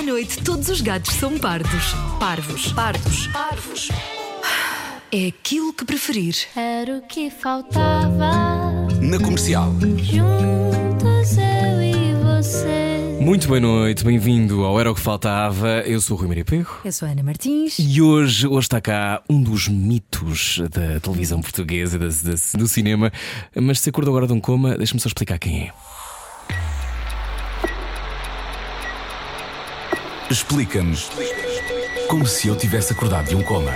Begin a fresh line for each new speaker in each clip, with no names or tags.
À noite, todos os gatos são pardos. Parvos. Pardos. Parvos. É aquilo que preferir.
Era o que faltava.
Na comercial.
Juntos eu e você.
Muito boa noite, bem-vindo ao Era o que Faltava. Eu sou o Rui Maria Perro.
Eu sou a Ana Martins.
E hoje, hoje está cá um dos mitos da televisão portuguesa, da- da- do cinema. Mas se acordou agora de um coma, deixa-me só explicar quem é.
Explica-nos como se eu tivesse acordado de um coma.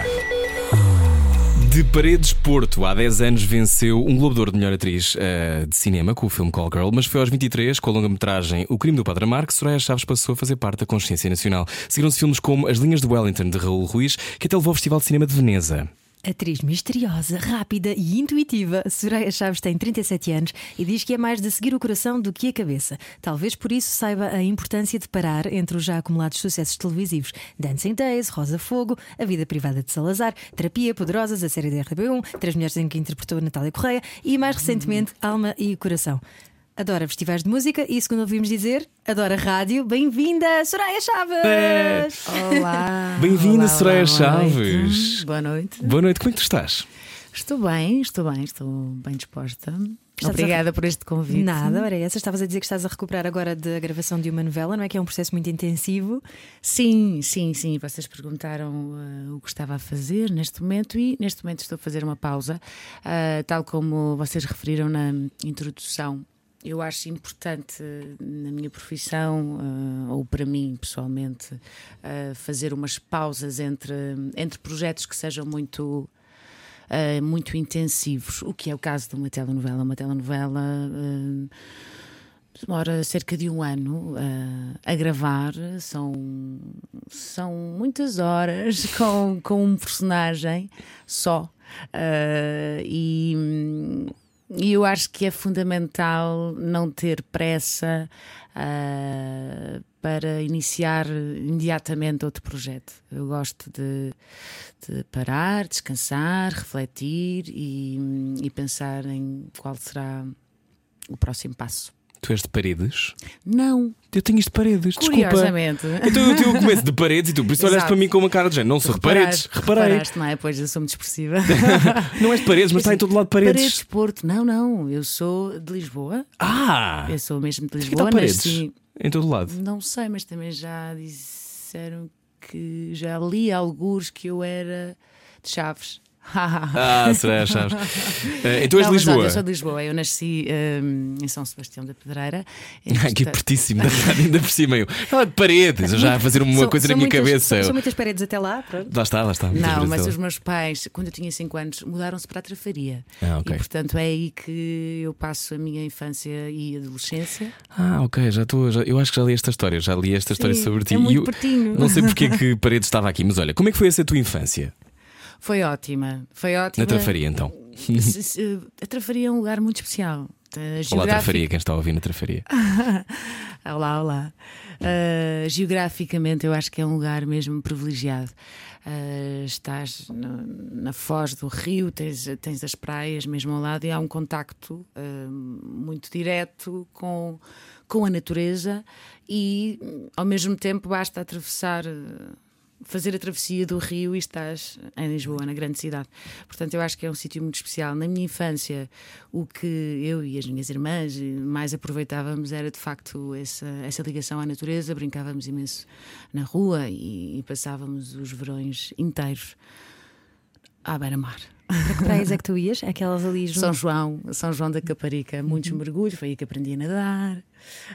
De Paredes Porto, há 10 anos venceu um Globo de melhor atriz eh, de cinema com o filme Call Girl, mas foi aos 23, com a longa-metragem O Crime do Padre Amar, que Soraya Chaves passou a fazer parte da consciência nacional. Seguiram-se filmes como As Linhas de Wellington, de Raul Ruiz, que até levou ao Festival de Cinema de Veneza.
Atriz misteriosa, rápida e intuitiva, Soraya Chaves tem 37 anos e diz que é mais de seguir o coração do que a cabeça. Talvez por isso saiba a importância de parar entre os já acumulados sucessos televisivos Dancing Days, Rosa Fogo, A Vida Privada de Salazar, Terapia, Poderosas, a série da RTB1, Três Mulheres em que interpretou Natália Correia e mais recentemente Alma e Coração. Adora festivais de música e, segundo ouvimos dizer, adora rádio. Bem-vinda, Soraya Chaves!
Olá.
Bem-vinda, Soraya
olá,
Chaves.
Boa noite.
Boa noite, como é que tu estás?
Estou bem, estou bem, estou bem disposta.
Estás
Obrigada por este convite.
Nada, ora, essa estavas a dizer que estás a recuperar agora da gravação de uma novela, não é? Que é um processo muito intensivo.
Sim, sim, sim. Vocês perguntaram eh, o que estava a fazer neste momento e neste momento estou a fazer uma pausa. Ah, tal como vocês referiram na introdução, eu acho importante eh, na minha profissão, ah, ou para mim pessoalmente, ah, fazer umas pausas entre, entre projetos que sejam muito. ah, muito intensivos, o que é o caso de uma telenovela. Uma telenovela demora cerca de um ano ah, a gravar, são, são muitas horas com, com um personagem só. Ah, e, e eu acho que é fundamental não ter pressa ah, para iniciar imediatamente outro projeto. Eu gosto de, de parar, descansar, refletir e, e pensar em qual será o próximo passo.
Tu és de paredes?
Não,
Eu tenho isto de paredes, desculpa.
curiosamente.
Então eu, eu começo de paredes e tu, por isso olhaste para mim com uma cara de género. Não sou de paredes. Reparei.
Reparaste, não é? Pois eu sou muito expressiva.
Não és de paredes, mas está em todo lado de paredes.
Paredes, Porto. Não, não. Eu sou de Lisboa.
Ah!
Eu sou mesmo de Lisboa.
está paredes?
Nasci.
Em todo lado.
Não sei, mas também já disseram que já li alguns que eu era de Chaves.
Ah, será, Chaves. Eh, então és de
olha,
Lisboa.
eu sou de Lisboa. Eu nasci hum, em São Sebastião da Pedreira.
Aqui pertíssimo da rádio, ainda por cima. Eu, de paredes, eu já a fazer uma
São-
coisa
são
na minha
muitas-
cabeça.
São, muitas paredes até lá, pronto.
Lá está, lá está.
Não, mas os meus pais, quando eu tinha 5 anos, mudaram-se para a Trafaria.
Ah, ok.
E portanto é aí que eu passo a minha infância e adolescência.
Ah, ok, já estou. já- eu acho que já li esta história, já li esta história
Sim,
sobre ti.
é muito
eu
pertinho.
Não sei porque é que paredes estava aqui, mas olha, como é que foi essa tua infância?
Foi ótima. Foi ótima.
Na Trafaria, então.
A Trafaria é um lugar muito especial. Uh,
Olá,
geográfico-
Trafaria, quem está a ouvir na Trafaria.
Olá, olá. Uh, geograficamente, eu acho que é um lugar mesmo privilegiado. Uh, estás no- na foz do rio, tens, tens as praias mesmo ao lado e há um contacto uh, muito direto com, com a natureza e, ao mesmo tempo, basta atravessar. Fazer a travessia do rio e estás em Lisboa, na grande cidade. Portanto, eu acho que é um sítio muito especial. Na minha infância, o que eu e as minhas irmãs mais aproveitávamos era de facto essa, essa ligação à natureza. Brincávamos imenso na rua e, e passávamos os verões inteiros à beira-mar.
Para que praias é que tu ias? Aquelas ali junto.
São João, São João da Caparica, muitos mergulhos, foi aí que aprendi a nadar,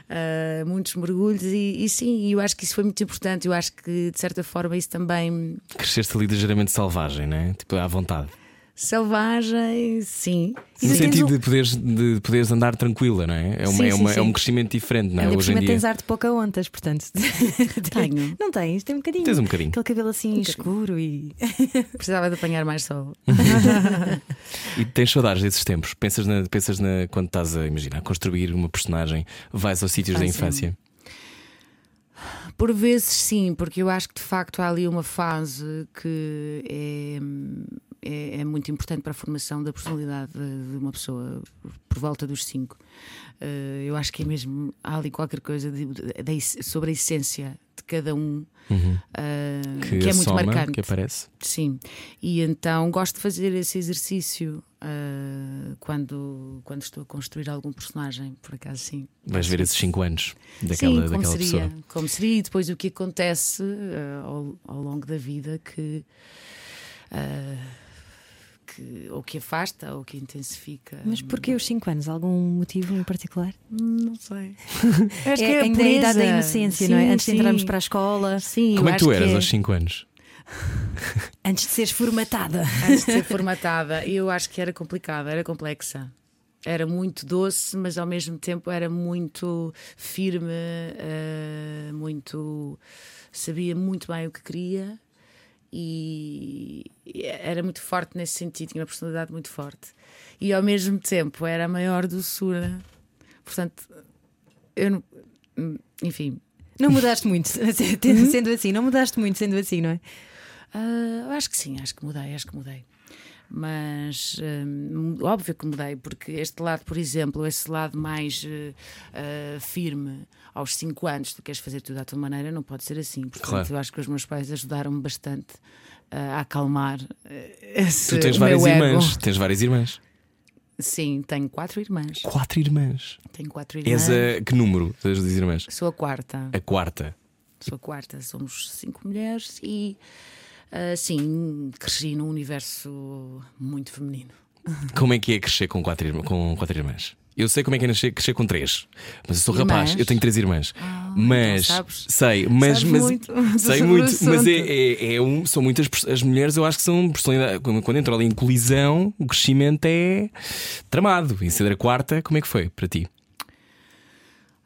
ah, muitos mergulhos, e, e sim, eu acho que isso foi muito importante. Eu acho que de certa forma isso também
Cresceste ali ligeiramente selvagem, né? Tipo, à vontade.
Selvagem, sim.
E
No sentido
um-
de poderes, de poderes andar tranquila, não é? É, uma,
Sim,
é,
sim,
uma- é um crescimento diferente, não é?
Ainda
Hoje em dia.
tens ar de pouca ontas, portanto.
Tenho.
Não tens, tem um bocadinho.
Tens um bocadinho.
Aquele cabelo assim escuro e.
Precisava de apanhar mais sol.
E tens saudades desses tempos? Pensas, na, pensas na, quando estás a imaginar, a construir uma personagem, vais aos sítios da
Fácil.
infância?
Por vezes sim, porque eu acho que de facto há ali uma fase que é, é, é muito importante para a formação da personalidade de uma pessoa por volta dos cinco. Eh, eu acho que é mesmo há ali qualquer coisa de- de- sobre a essência de cada um,
Uhum.
ah,
Que,
que, é muito marcante.
que aparece.
Sim, e então gosto de fazer esse exercício ah, quando, quando estou a construir algum personagem, por acaso sim.
Vais ver esses 5 anos daquela,
sim, como
daquela
seria,
pessoa.
como seria, e depois o que acontece ao, ao longo da vida que, ah, que ou que afasta ou que intensifica.
Mas porquê os 5 anos? Algum motivo em particular?
Não sei. Acho
é, ainda é a idade da inocência, não é?
Sim,
Antes de entrarmos
sim.
para a escola,
Sim,
Como é que tu eras
é-
aos 5 anos?
antes de seres formatada.
antes de ser formatada, eu acho que era complicada, era complexa. Era muito doce, mas ao mesmo tempo era muito firme, eh, muito. sabia muito bem o que queria e era muito forte nesse sentido, tinha uma personalidade muito forte. E ao mesmo tempo era a maior doçura. Portanto, eu não. Enfim,
Não mudaste muito, sendo assim, não mudaste muito sendo assim, não é?
Eu acho que sim, acho que mudei, acho que mudei. Mas hum, óbvio que mudei, porque este lado, por exemplo, esse lado mais eh, ah, firme aos 5 anos, tu queres fazer tudo à tua maneira, não pode ser assim. Portanto,
Claro.
eu acho que os meus pais ajudaram-me bastante ah, a acalmar esse
Tu tens várias
ego.
irmãs. Tens várias irmãs.
Sim, tenho quatro irmãs.
Quatro irmãs.
Tenho quatro irmãs.
És a que número das irmãs?
Sou a quarta.
A quarta.
Sou a quarta, somos cinco mulheres e ah, sim, cresci num universo muito feminino.
Como é que é crescer com quatro, irmã- com quatro irmãs? Eu sei como é que é nascer, crescer com três. Mas eu sou rapaz, eu tenho três irmãs. mas
então sabes-
sei, mas, mas
muito
sei muito, mas é, é, é um, são muitas as mulheres, eu acho que são personalidade. Quando, quando entram ali em colisão, o crescimento é tramado. E ser a quarta, como é que foi para ti?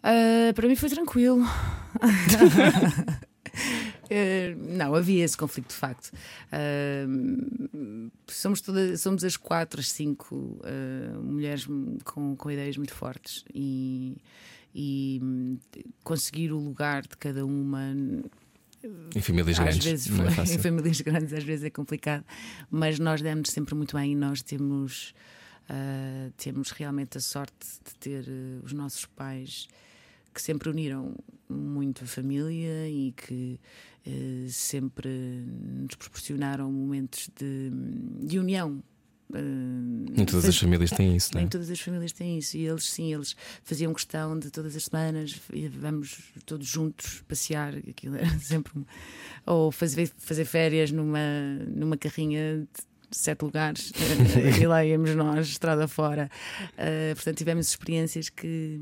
Ah, para mim foi tranquilo. Eh, não, havia esse conflito de facto. Ah, somos, todas, somos as quatro, as cinco ah, mulheres com, com ideias muito fortes e, e hum, conseguir o lugar de cada uma
Em famílias
às
grandes.
vezes
não é fácil.
em famílias grandes às vezes é complicado, mas nós demos sempre muito bem e nós temos ah, temos realmente a sorte de ter eh, os nossos pais que sempre uniram muito a família e que sempre nos proporcionaram momentos de, de união. Ah,
Nem todas as
faz-
famílias têm isso, não é?
nem todas as famílias têm isso. E eles, sim, eles faziam questão de todas as semanas vamos todos juntos passear. Aquilo era sempre. um- Ou fazer, fazer férias numa, numa carrinha de sete lugares eh, e lá íamos nós, estrada fora. Eh, portanto, tivemos experiências que.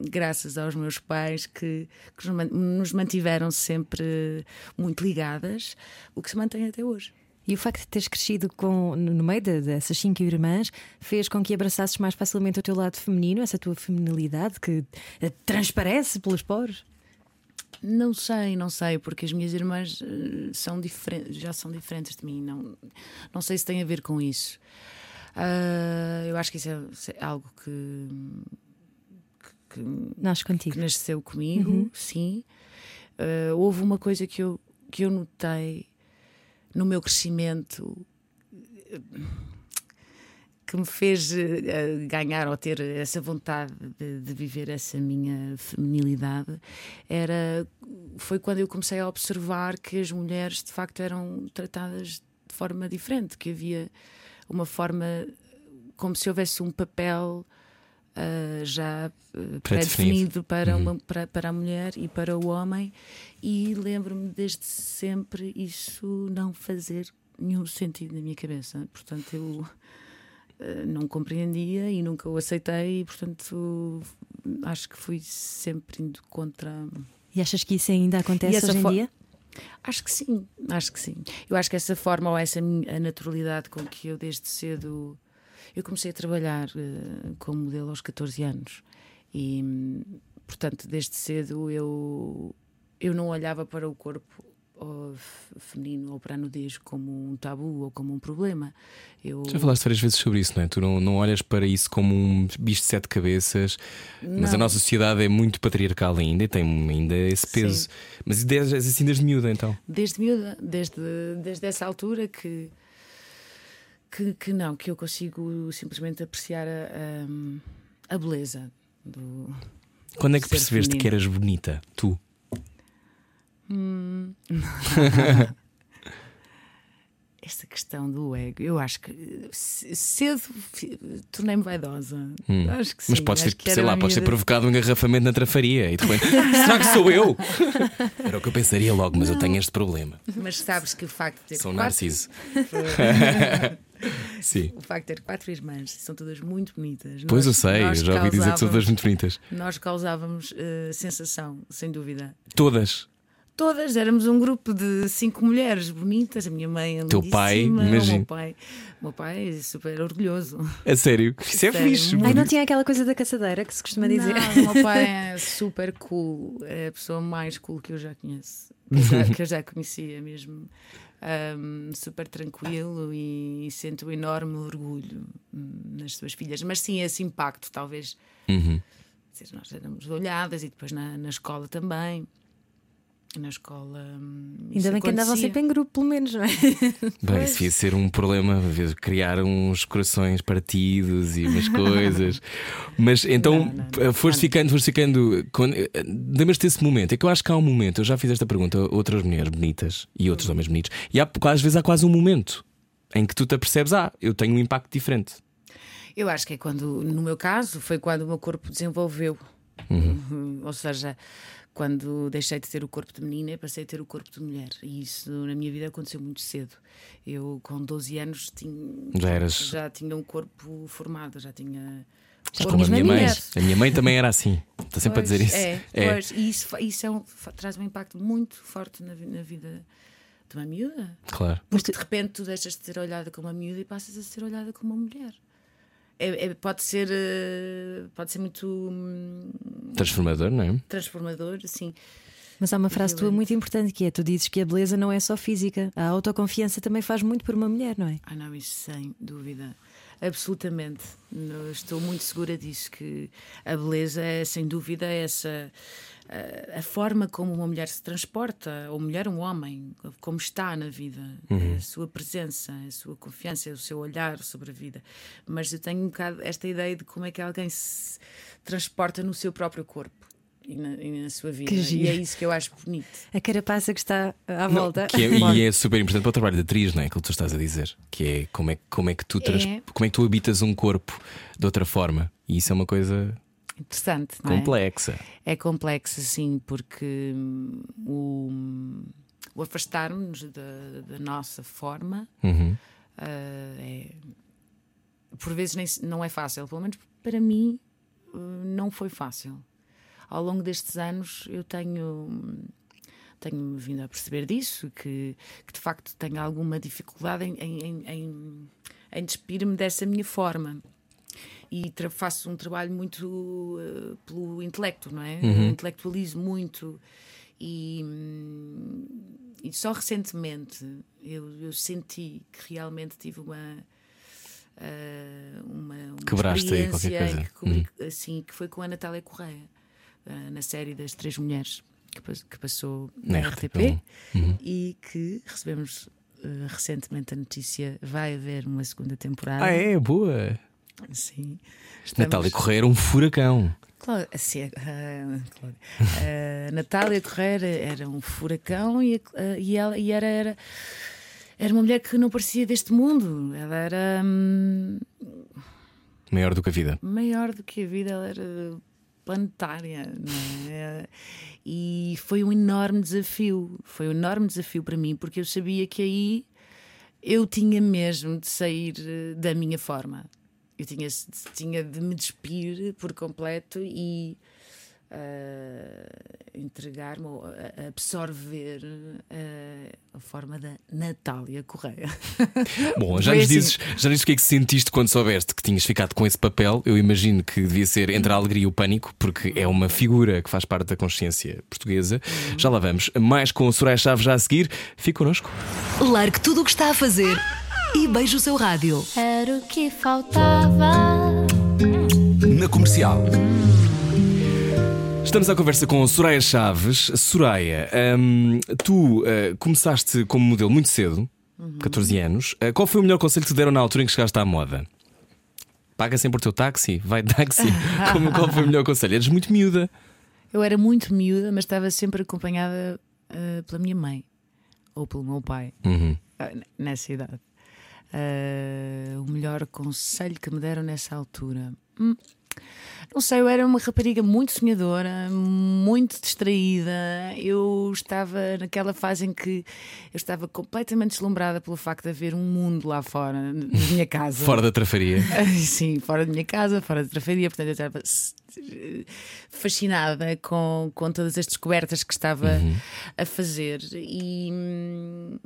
Graças aos meus pais que, que nos man- nos mantiveram sempre muito ligadas, o que se mantém até hoje.
E o facto de teres crescido com, no meio de- dessas cinco irmãs fez com que abraçasses mais facilmente o teu lado feminino, essa tua feminilidade que eh, transparece pelos poros.
Não sei, não sei, porque as minhas irmãs eh, são diferentes, já são diferentes de mim. Não, não sei se tem a ver com isso. Ah, eu acho que isso é, isso é algo que, que,
Nasce
que
contigo.
nasceu comigo, sim. Ah, houve uma coisa que eu, que eu notei no meu crescimento eh, que me fez eh, ganhar ou ter essa vontade de, de viver essa minha feminilidade era foi quando eu comecei a observar que as mulheres de facto eram tratadas de forma diferente, que havia uma forma como se houvesse um papel ah, já ah,
Pré-definido.
para,
Uhum.
uma, para, para a mulher e para o homem, e lembro-me desde sempre isso não fazer nenhum sentido na minha cabeça. Portanto, eu ah, não compreendia e nunca o aceitei, e portanto acho que fui sempre indo contra.
E achas que isso ainda acontece hoje em dia?
Acho que sim, acho que sim. Eu acho que essa forma ou essa a naturalidade com que eu desde cedo eu comecei a trabalhar eh, como modelo aos 14 anos e hum, portanto desde cedo eu eu não olhava para o corpo ou feminino ou para a nudez como um tabu ou como um problema. Eu
Já falaste várias vezes sobre isso, não é? Tu não, não olhas para isso como um bicho de sete cabeças, mas a
Não.
nossa sociedade é muito patriarcal ainda e tem ainda esse peso.
Sim.
Mas desde, assim desde miúda, então.
desde miúda, desde, desde essa altura que, que, que não, que eu consigo simplesmente apreciar a, a, a beleza do.
Quando é que percebeste
feminino.
que eras bonita? Tu?
Esta questão do ego, eu acho que cedo tornei-me vaidosa. Acho que sim.
Hum. Mas pode
que
sei lá, pode
minha-
provocado um engarrafamento na trafaria e de repente, será que sou eu? Era o que eu pensaria logo, mas eu tenho este problema.
Mas sabes que o facto de ter
Sou
quatro,
narciso. Sim.
o facto de ter quatro irmãs, são todas muito bonitas.
Pois eu
Nós-
sei, eu já ouvi dizer que são todas muito bonitas.
Nós causávamos eh, sensação, sem dúvida.
Todas.
Todas éramos um grupo de cinco mulheres bonitas. A minha mãe é
Teu pai, imagino.
O meu pai, o meu pai é super orgulhoso.
A sério. Isso é
Sério,
fixe.
Ai, não tinha aquela coisa da caçadeira que se costuma dizer.
Não, o meu pai é super cool. É a pessoa mais cool que eu já conheço. Que eu já, que eu já conhecia mesmo. Ahm, super tranquilo e, sinto um enorme orgulho hum, nas suas filhas. Mas sim, esse impacto, talvez.
Uhum.
Dizer, Nós éramos olhadas e depois na, na escola também. Na escola. hum,
Ainda bem que andavam
acontecia.
sempre em grupo, pelo menos, não é?
Bem, isso ia ser um problema, criar uns corações partidos e umas coisas. Mas então,
Não, não, não.
foste ficando, foste ficando. quando- eh, Lembras-te desse momento? É que eu acho que há um momento, eu já fiz esta pergunta a outras mulheres bonitas e outros homens bonitos, e há, às vezes há quase um momento em que tu te apercebes, ah, eu tenho um impacto diferente.
Eu acho que é quando, no meu caso, foi quando o meu corpo desenvolveu. Uhum. Ou seja, quando deixei de ter o corpo de menina passei a ter o corpo de mulher. E isso na minha vida aconteceu muito cedo. Eu, com 12 anos, tinha,
Já eras-
já tinha um corpo formado, já tinha.
Já
Como a minha mãe.
mulher.
A minha mãe também era assim. Está sempre a dizer
Pois,
isso.
É, pois, e isso, isso é um- traz um impacto muito forte na, na vida de uma miúda.
claro.
Porque de repente tu deixas de ser olhada como uma miúda e passas a ser olhada como uma mulher. É- é- pode, ser, eh, pode ser muito hum,
Transformador, não é?
transformador, assim.
Mas há uma frase tua muito importante que é: tu dizes que a beleza não é só física, a autoconfiança também faz muito por uma mulher, não é?
Ah, não, isso sem dúvida. Absolutamente. Estou muito segura disso, que a beleza é, sem dúvida, essa. A, a forma como uma mulher se transporta, ou mulher, um homem, como está na vida, a sua presença, a sua confiança, o seu olhar sobre a vida. Mas eu tenho um bocado esta ideia de como é que alguém se transporta no seu próprio corpo e na, e na sua vida. E é isso que eu acho bonito.
A carapaça que está à
Não,
volta.
que é- e é super importante para o trabalho de atriz, não é? Aquilo que tu estás a dizer. Que é como é, como é, que, tu trans-
É.
como é que tu habitas um corpo de outra forma. E isso é uma coisa
Interessante, não é?
complexa.
É complexo, sim, porque hum, o, o afastar-nos da, da nossa forma
Uhum.
ah, é, por vezes nem, não é fácil. Pelo menos para mim, uh, não foi fácil. Ao longo destes anos, eu tenho. Tenho vindo a perceber disso, que, que de facto tenho alguma dificuldade em, em, em, em, despir-me dessa minha forma e faço um trabalho muito eh, pelo intelecto, não é? Intelectualizo muito e, hum, e só recentemente eu, eu senti que realmente tive uma eh, uma, uma
Quebraste aí qualquer
experiência
coisa.
que, cobri- assim, que foi com a Natália Correia eh, na série das Três Mulheres que, que passou
Na
na
RTP1.
RTP
Uhum.
e que recebemos eh, recentemente a notícia vai haver uma segunda temporada.
Ah, é? Boa.
Sim.
Natália Correia era um furacão.
Claro, assim, ah, claro. A Natália Correia era um furacão e, a- e ela e era, era, era uma mulher que não parecia deste mundo. Ela era hum,
Maior do que a vida.
maior do que a vida, ela era planetária. é? E foi um enorme desafio. Foi um enorme desafio para mim, porque eu sabia que aí eu tinha mesmo de sair eh, da minha forma. Eu tinha, tinha de me despir por completo e ah, entregar-me ou absorver ah, a forma da Natália Correia.
Bom, já nos,
assim.
dizes, já dizes o que é que sentiste quando soubeste que tinhas ficado com esse papel. Eu imagino que devia ser entre a alegria e o pânico, porque é uma figura que faz parte da consciência portuguesa. Já lá vamos. Mais com o Soraya Chaves já a seguir. Fique connosco.
Largue tudo o que está a fazer e beije o seu rádio.
Era o que faltava.
Na comercial.
Estamos à conversa com a Soraya Chaves. Soraya, hum, tu uh, começaste como modelo muito cedo, 14 anos. Uh, qual foi o melhor conselho que te deram na altura em que chegaste à moda? Paga sempre o teu táxi, vai de táxi. Como, qual foi o melhor conselho? Eres muito miúda.
Eu era muito miúda, mas estava sempre acompanhada ah, pela minha mãe. ou pelo meu pai,
Uhum.
ah, nessa idade. Ah, o melhor conselho que me deram nessa altura. Hum, não sei, eu era uma rapariga muito sonhadora, muito distraída. Eu estava naquela fase em que eu estava completamente deslumbrada pelo facto de haver um mundo lá fora, na minha casa.
Fora da trafaria.
Sim, fora da minha casa, fora da trafaria, portanto eu estava s- fascinada com, com todas as descobertas que estava a fazer e, hum,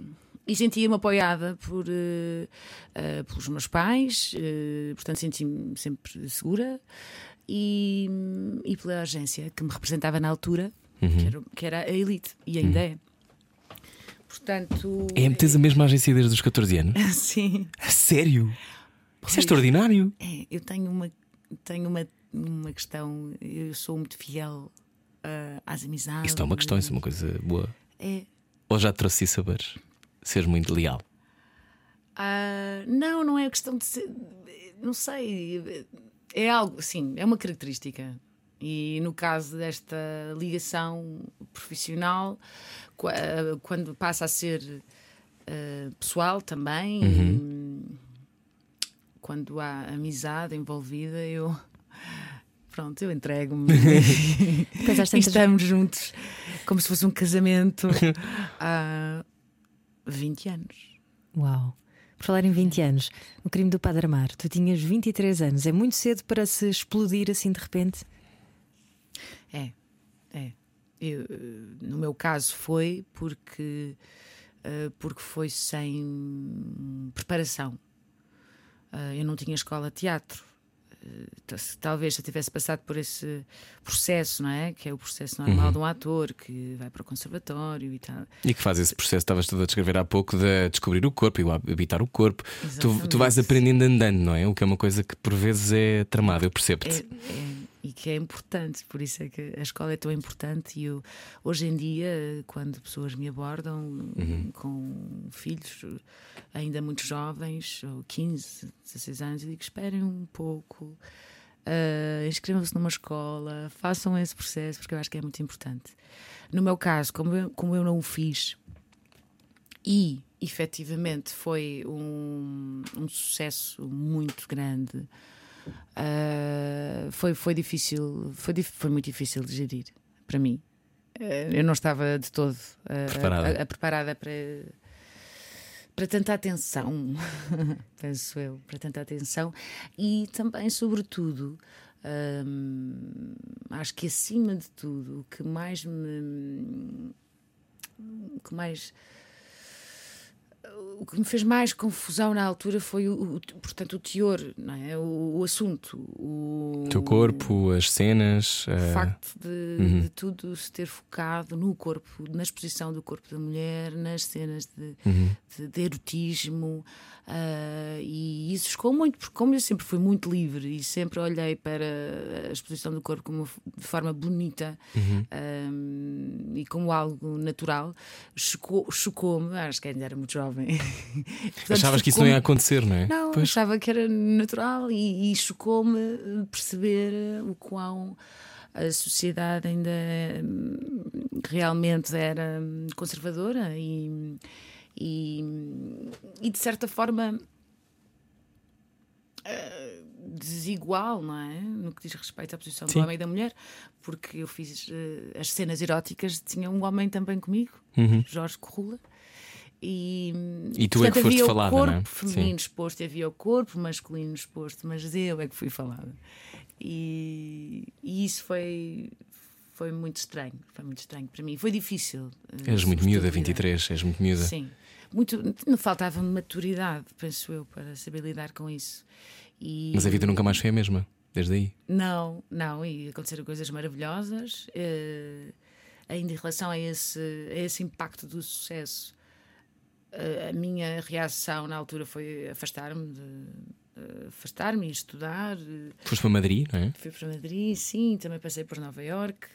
e sentia-me apoiada por, eh, eh, pelos meus pais, eh, portanto senti-me sempre segura e, e pela agência que me representava na altura, que, era, que era a Elite e ainda é. Portanto,
É metes a mesma agência desde os 14 anos?
sim.
A sério? Isso é extraordinário.
É, eu tenho uma, tenho uma, uma questão, eu sou muito fiel às amizades.
Isso não é uma questão, isso é uma coisa boa.
É.
Ou já te trouxe saberes? Seres muito leal.
Ah, não, não é questão de ser. Não sei. É algo, sim, é uma característica. E no caso desta ligação profissional, qu- quando passa a ser ah, pessoal também, hum, quando há amizade envolvida, eu. Pronto, eu entrego-me. E estamos juntos como se fosse um casamento há 20 anos.
Uau! Por falar em 20 anos, o crime do Padre Amar, tu tinhas 23 anos, é muito cedo para se explodir assim de repente?
É, é. Eu, no meu caso foi porque, eh, porque foi sem preparação. Eh, eu não tinha escola de teatro. Eh, se- Talvez eu tivesse passado por esse processo, não é? Que é o processo normal de um ator que vai para o conservatório e tal.
E que faz esse processo, estavas tudo a descrever há pouco, de descobrir o corpo e habitar o corpo. Tu, tu vais aprendendo andando, não é? O que é uma coisa que por vezes é tramada, eu percebo-te.
É- é- e que é importante, por isso é que a escola é tão importante. E eu, hoje em dia, quando pessoas me abordam com filhos ainda muito jovens, ou 15, 16 anos, eu digo: esperem um pouco, ah, inscrevam-se numa escola, façam esse processo, porque eu acho que é muito importante. No meu caso, como eu, como eu não o fiz, e efetivamente foi um, um sucesso muito grande. Uh, foi, foi difícil, foi, foi muito difícil de gerir para mim. Uh, eu não estava de todo uh,
Preparada.
a- a- preparada para, para tanta atenção, penso eu, para tanta atenção e também, sobretudo, hum, acho que acima de tudo, o que mais me. que mais o que me fez mais confusão na altura foi o, o- portanto o teor, é? o, o assunto, o
teu corpo, as cenas.
o
eh,
facto de,
Uhum.
de tudo se ter focado no corpo, na exposição do corpo da mulher, nas cenas de,
Uhum.
de, de erotismo, ah, e isso chocou muito, porque como eu sempre fui muito livre e sempre olhei para a exposição do corpo como de forma bonita
Uhum.
ah, e como algo natural, chocou- chocou-me, acho que ainda era muito jovem. Portanto,
Achavas que isso não ia acontecer, não é?
não,
Pois.
achava que era natural e, e chocou-me eh, perceber eh, o quão a sociedade ainda hum, realmente era hum, conservadora e, e, e, de certa forma eh, desigual, não é? No que diz respeito à posição
Sim.
do homem e da mulher, porque eu fiz as cenas eróticas, tinha um homem também comigo,
Uhum.
Jorge Corrula. E,
E tu é que
portanto,
foste
havia
falada,
o
não
corpo
é?
feminino
Sim.
exposto e havia o corpo masculino exposto, mas eu é que fui falada. E, e isso foi, foi muito estranho. Foi muito estranho para mim. Foi difícil. eh,
És muito miúda,
lidar.
23, és muito miúda.
Sim. Muito, não faltava maturidade, penso eu, para saber lidar com isso. E,
Mas a vida nunca mais foi a mesma, desde aí.
não, não, e aconteceram coisas maravilhosas. eh, ainda em relação a esse, a esse impacto do sucesso, a minha reação na altura foi afastar-me de eh, afastar-me e estudar. eh,
Foste para Madrid, não é?
Fui para Madrid, sim, também passei por Nova York,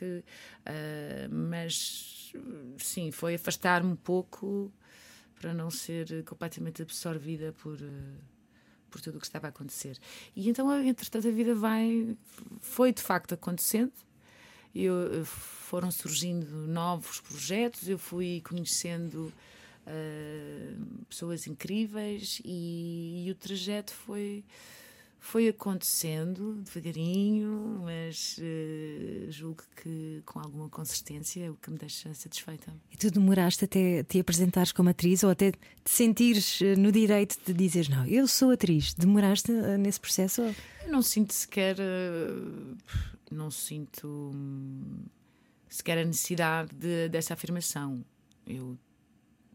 mas sim, foi afastar-me um pouco para não ser completamente absorvida por, eh, por tudo o que estava a acontecer. E então, entretanto, a vida vai, foi de facto acontecendo. Eu, foram surgindo novos projetos, eu fui conhecendo uh, pessoas incríveis e, e o trajeto foi foi acontecendo devagarinho, mas uh, julgo que com alguma consistência é o que me deixa satisfeita.
E tu demoraste até te apresentares como atriz ou até te sentires eh, no direito de dizeres não, eu sou atriz? Demoraste nesse processo?
Eu não sinto sequer. Não sinto hum, sequer a necessidade de, dessa afirmação. Eu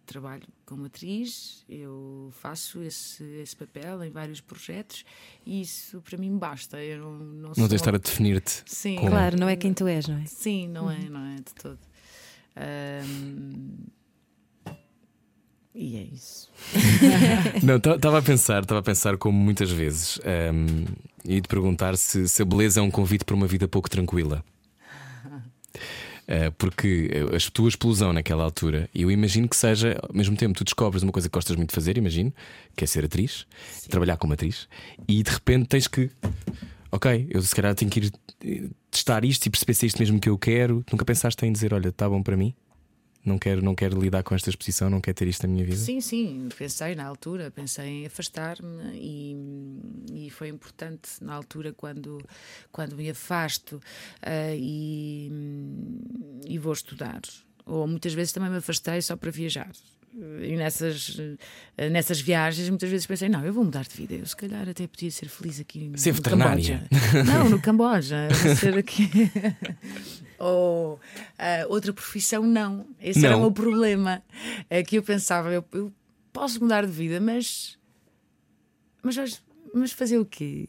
trabalho como atriz, eu faço esse, esse papel em vários projetos e isso para mim basta. Eu não, não,
não tens de estar a definir-te.
Sim,
como... claro, não é quem tu és, não é?
Sim, não é, uhum. não é de todo. Um... E é isso.
não, estava a pensar, estava a pensar como muitas vezes um, e te perguntar se, se a beleza é um convite para uma vida pouco tranquila. Eh, porque a tua explosão naquela altura, eu imagino que seja, ao mesmo tempo, tu descobres uma coisa que gostas muito de fazer, imagino, que é ser atriz, Sim. trabalhar como atriz, e de repente tens que. Ok, eu se calhar tenho que ir eh, testar isto e perceber se é isto mesmo que eu quero. Nunca pensaste em dizer, olha, está bom para mim? Não quero, não quero lidar com esta exposição, não quero ter isto na minha vida?
Sim, sim, pensei na altura, pensei em afastar-me e, e foi importante na altura quando, quando me afasto uh, e, e vou estudar. Ou muitas vezes também me afastei só para viajar e nessas, nessas viagens muitas vezes pensei, não, eu vou mudar de vida. Eu se calhar até podia ser feliz aqui
ser
no
veterinária.
Camboja. Não, no Camboja. ser aqui. Ou uh, outra profissão, não. Esse não. era o meu problema. É que eu pensava, eu, eu posso mudar de vida, mas. Mas, mas fazer o quê?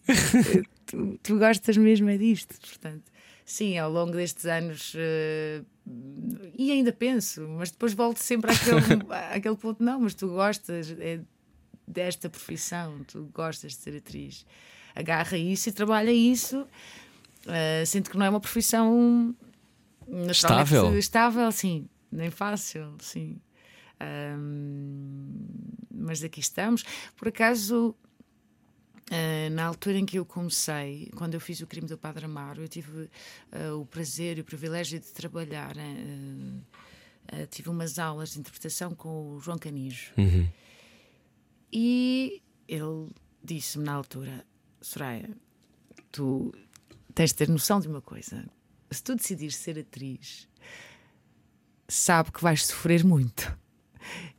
tu, tu gostas mesmo é disto, portanto sim, ao longo destes anos, uh, e ainda penso, mas depois volto sempre àquele, àquele ponto: não, mas tu gostas é desta profissão, tu gostas de ser atriz. Agarra isso e trabalha isso. Uh, sinto que não é uma profissão
estável.
Estável, sim, nem fácil, sim. Um, mas aqui estamos. Por acaso, Uh, na altura em que eu comecei, quando eu fiz o crime do Padre Amaro, eu tive uh, o prazer e o privilégio de trabalhar. Uh, tive umas aulas de interpretação com o João Canijo.
Uhum.
E ele disse-me na altura: Soraya, tu tens de ter noção de uma coisa. Se tu decidires ser atriz, sabe que vais sofrer muito.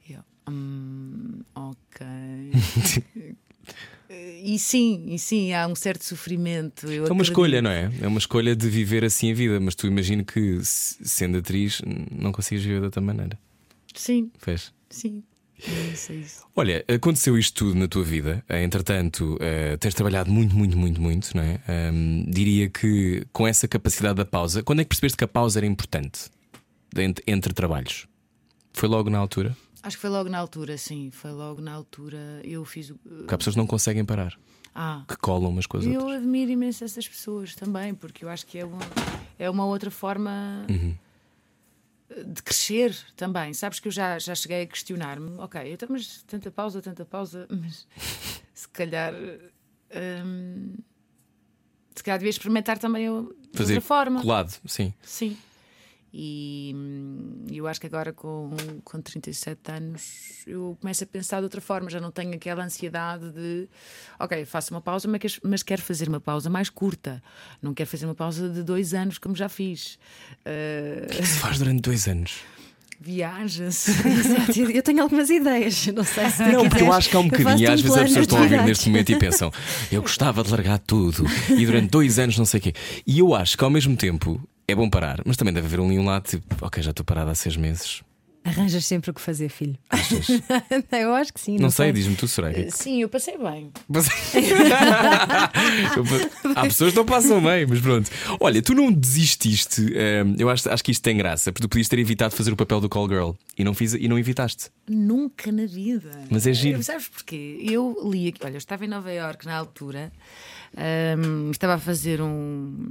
Eu, hum, ok. E sim, e sim, há um certo sofrimento.
é uma escolha, não é? É uma escolha de viver assim a vida, mas tu imagino que, sendo atriz, não consigas viver de outra maneira.
Sim.
Fez?
Sim. É isso.
Olha, aconteceu isto tudo na tua vida, eh, entretanto, uh, tens trabalhado muito, muito, muito, muito, não é? Um, diria que com essa capacidade da pausa, quando é que percebeste que a pausa era importante entre, entre trabalhos? Foi logo na altura?
Acho que foi logo na altura, sim. Foi logo na altura. Eu fiz.
Porque há pessoas que não conseguem parar.
Ah,
que colam umas coisas.
Eu admiro imenso essas pessoas também, porque eu acho que é uma, é uma outra forma
uhum.
de crescer também. Sabes que eu já, já cheguei a questionar-me, ok, então, mas tanta pausa, tanta pausa, mas se calhar. Hum, se calhar devia experimentar também de
Fazer
outra forma.
Colado, sim.
Sim. E hum, eu acho que agora, com, com 37 anos, eu começo a pensar de outra forma. Já não tenho aquela ansiedade de, ok, faço uma pausa, mas quero fazer uma pausa mais curta. Não quero fazer uma pausa de dois anos, como já fiz.
Uh... O que, é que se faz durante dois anos?
Viagens.
eu tenho algumas ideias, não sei se
Não, porque eu acho que há um bocadinho, às vezes as pessoas estão a ouvir neste momento e pensam, eu gostava de largar tudo e durante dois anos não sei o quê. E eu acho que ao mesmo tempo é bom parar, mas também deve haver um, um lado tipo, ok, já estou parado há seis meses.
Arranjas sempre o que fazer, filho.
Achas?
eu acho que sim.
Não, não sei, sei. diz-me tu, Soraya.
Sim, eu passei bem.
Há pessoas que não passam bem, mas pronto. Olha, tu não desististe. Hum, eu acho, acho que isto tem graça, porque tu podias ter evitado fazer o papel do call girl e não, fiz, e não evitaste.
Nunca na vida.
Mas é giro.
Sabes porquê? Eu li aqui, olha, eu estava em Nova York na altura, um, estava a fazer um,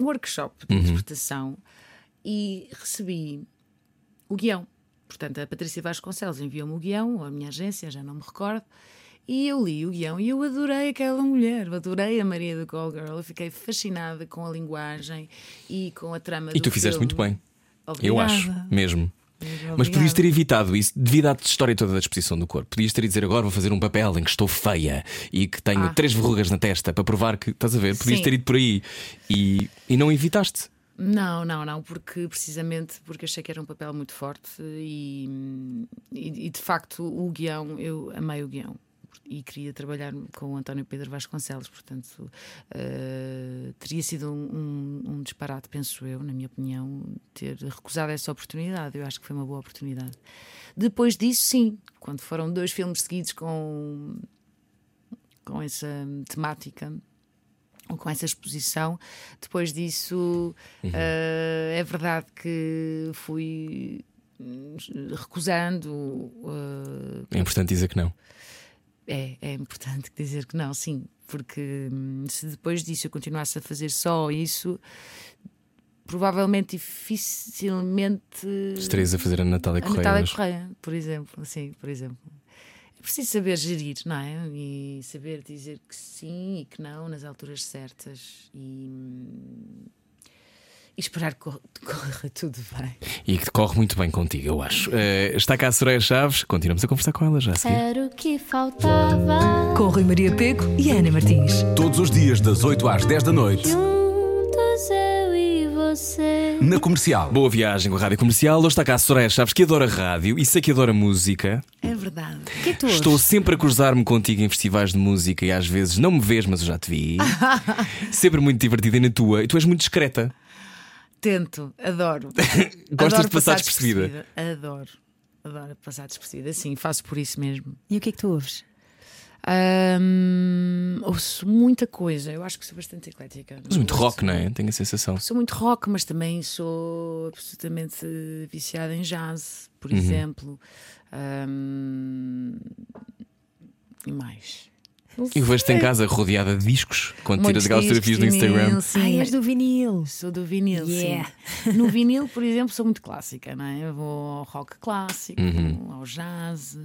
workshop de uhum. interpretação e recebi o guião. Portanto, a Patrícia Vasconcelos enviou-me o guião, a minha agência, já não me recordo, e eu li o guião e eu adorei aquela mulher, adorei a Maria do Call Girl, eu fiquei fascinada com a linguagem e com a trama
E tu fizeste
filme.
muito bem.
Obrigada.
Eu acho, mesmo. Mas podias ter evitado isso devido à história toda da disposição do corpo. Podias ter ido dizer agora vou fazer um papel em que estou feia e que tenho
Ah.
três verrugas na testa para provar que estás a ver. Podias
Sim.
ter ido por aí e, e não evitaste.
Não, não, não, porque precisamente porque achei que era um papel muito forte e, e, e, de facto o guião, eu amei o guião e queria trabalhar com o António Pedro Vasconcelos, portanto eh, teria sido um, um- um disparate, penso eu, na minha opinião, ter recusado essa oportunidade. Eu acho que foi uma boa oportunidade. Depois disso, sim, quando foram dois filmes seguidos com, com essa temática com essa exposição. Depois disso, eh, é verdade que fui recusando. eh,
É importante dizer que não.
É, é importante dizer que não, sim, porque hum, se depois disso eu continuasse a fazer só isso, provavelmente dificilmente
Estarias a fazer a Natália
a
Correia.
Natália
mas-
Correia, por exemplo, sim, por exemplo. É preciso saber gerir, não é? E saber dizer que sim e que não nas alturas certas e, e esperar que corra, tudo bem.
E que corre muito bem contigo, eu acho. Eh, está cá a Soraya Chaves, continuamos a conversar com ela já.
Era o que faltava.
Com Rui Maria Peco e Ana Martins.
Todos os dias, das 8 às 10 da noite,
Juntos eu e você.
na comercial.
Boa viagem com a Rádio Comercial. Hoje está cá a Soraya Chaves, que adora rádio e sei que adora música.
É verdade.
O que é que tu?
Estou sempre a cruzar-me contigo em festivais de música e às vezes não me vês, mas eu já te vi. sempre muito divertida e na tua. E tu és muito discreta.
Tento, adoro.
Gostas
Adoro
de passar despercebida.
Adoro. Adoro passar despercebida, sim, faço por isso mesmo.
E o que é que tu ouves?
Ahm, ouço muita coisa, eu acho que sou bastante eclética.
Mas muito
Ouço-
rock, não é? Tenho a sensação.
Sou muito rock, mas também sou absolutamente viciada em jazz, por
Uhum.
exemplo. Ahm, e mais.
E vejo-te em casa rodeada de discos quando tiras aquelas fotografias no
vinil,
Instagram.
sim.
Ai, és do vinil.
Sou do vinil,
Yeah.
sim. No vinil, por exemplo, sou muito clássica, não é? Eu vou ao rock clássico,
Uhum.
ao jazz,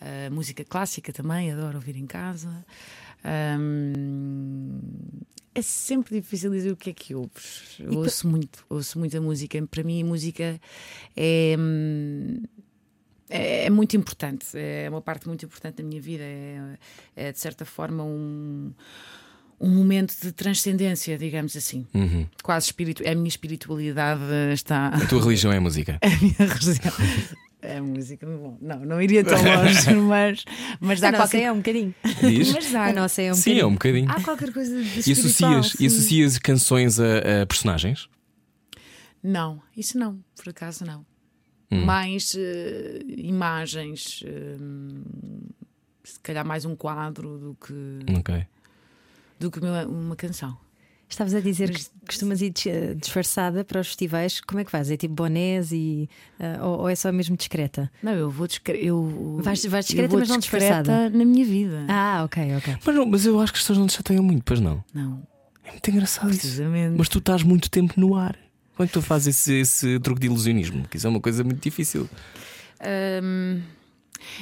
a música clássica também, adoro ouvir em casa. É sempre difícil dizer o que é que ouves. Eu ouço muito, ouço muita música. Para mim, a música é. hum, É, é muito importante, é uma parte muito importante da minha vida. É, é, de certa forma um, um momento de transcendência, digamos assim.
Uhum.
Quase espiritu a minha espiritualidade está.
A tua religião é a música.
A minha religião. É a música. Bom, não, não iria tão longe, mas, mas dá
A nossa
qualquer
é um bocadinho.
Diz?
Mas dá,
A nossa é um
Sim, é um
bocadinho.
bocadinho.
Há qualquer coisa de
E associas, e
sim.
associas canções a, a personagens?
Não, isso não, por acaso não.
Hum.
Mais eh, imagens, eh, se calhar mais um quadro do que,
Ok.
do que uma, uma canção.
Estavas a dizer que costumas ir eh, disfarçada para os festivais. Como é que fazes? É tipo bonés e. eh, ou, ou é só mesmo discreta?
Não, eu vou discre eu,
Vais- vais
eu
discreta,
vou
mas não
discreta
disfarçada.
na minha vida.
Ah, ok, ok.
Mas, não, mas eu acho que as pessoas não te chateiam muito, pois não.
Não,
É muito engraçado isso. Mas tu estás muito tempo no ar. Como é que tu fazes esse, esse truque de ilusionismo? Que isso é uma coisa muito difícil.
Hum,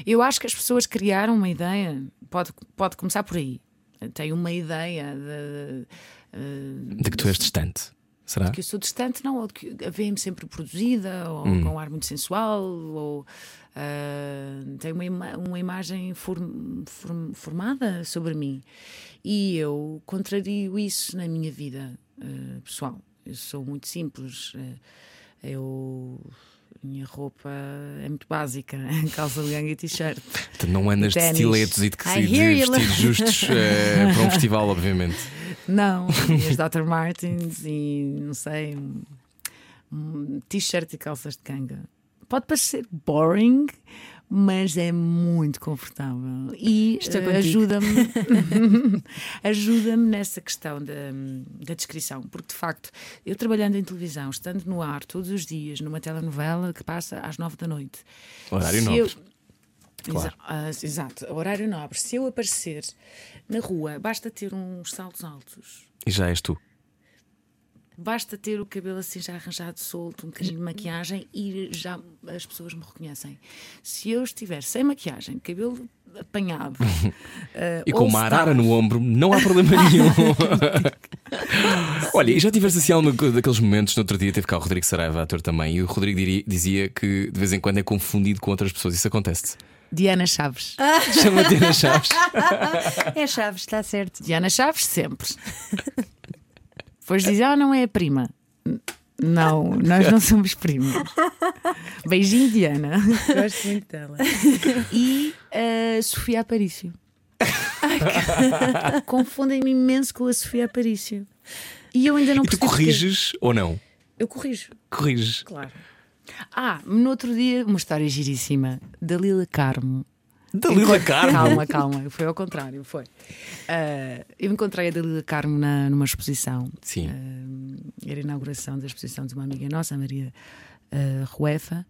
eu acho que as pessoas criaram uma ideia, pode, pode começar por aí. Tem uma ideia de, eh,
De que tu és distante. Será?
que eu sou distante, não, ou de que a veem-me sempre produzida, ou
Hum.
com um ar muito sensual, ou ah, tem uma, ima- uma imagem form- form- formada sobre mim. E eu contrario isso na minha vida ah, pessoal. Eu sou muito simples. ah, eu. a Minha roupa é muito básica, calça de ganga e t-shirt.
Não andas de
Ténis.
estiletos e de, de
you.
vestidos justos eh, para um festival, obviamente.
Não, as Dr. Martens e não sei, um, um t-shirt e calças de canga. Pode parecer boring, mas é muito confortável e eh, ajuda-me ajuda-me nessa questão da, da descrição, porque de facto, eu trabalhando em televisão, estando no ar todos os dias, numa telenovela que passa às nove da noite.
Horário
se
nobre.
eu-
Claro.
Ah, exato, horário nobre. Se eu aparecer na rua, basta ter uns saltos altos,
E já és tu.
Basta ter o cabelo assim já arranjado, solto, um bocadinho de maquiagem e já as pessoas me reconhecem. Se eu estiver sem maquiagem, cabelo apanhado. Uh,
E com uma arara no ombro, não há problema nenhum. Olha, e já tiveste assim algum daqueles momentos, no outro dia teve cá o Rodrigo Saraiva, ator também, e o Rodrigo diria- dizia que de vez em quando é confundido com outras pessoas. Isso acontece.
Diana Chaves.
Chama-te Ana Chaves.
É Chaves, está certo.
Diana Chaves, sempre. Depois dizem, ah, não é a prima. Não, nós não somos primas. Beijinho, Diana. Gosto muito dela. E a Sofia Aparício. Confundem-me imenso com a Sofia Aparício. E eu ainda não
E tu corriges ou não?
Eu corrijo,
Corriges.
claro. Ah, no outro dia, uma história giríssima. Dalila Carmo.
Dalila Carmo.
Calma, calma, foi ao contrário, foi. Ah, eu encontrei a Dalila Carmo na, numa exposição.
Sim.
Ah, era a inauguração da exposição de uma amiga nossa, Maria ah, Ruefa,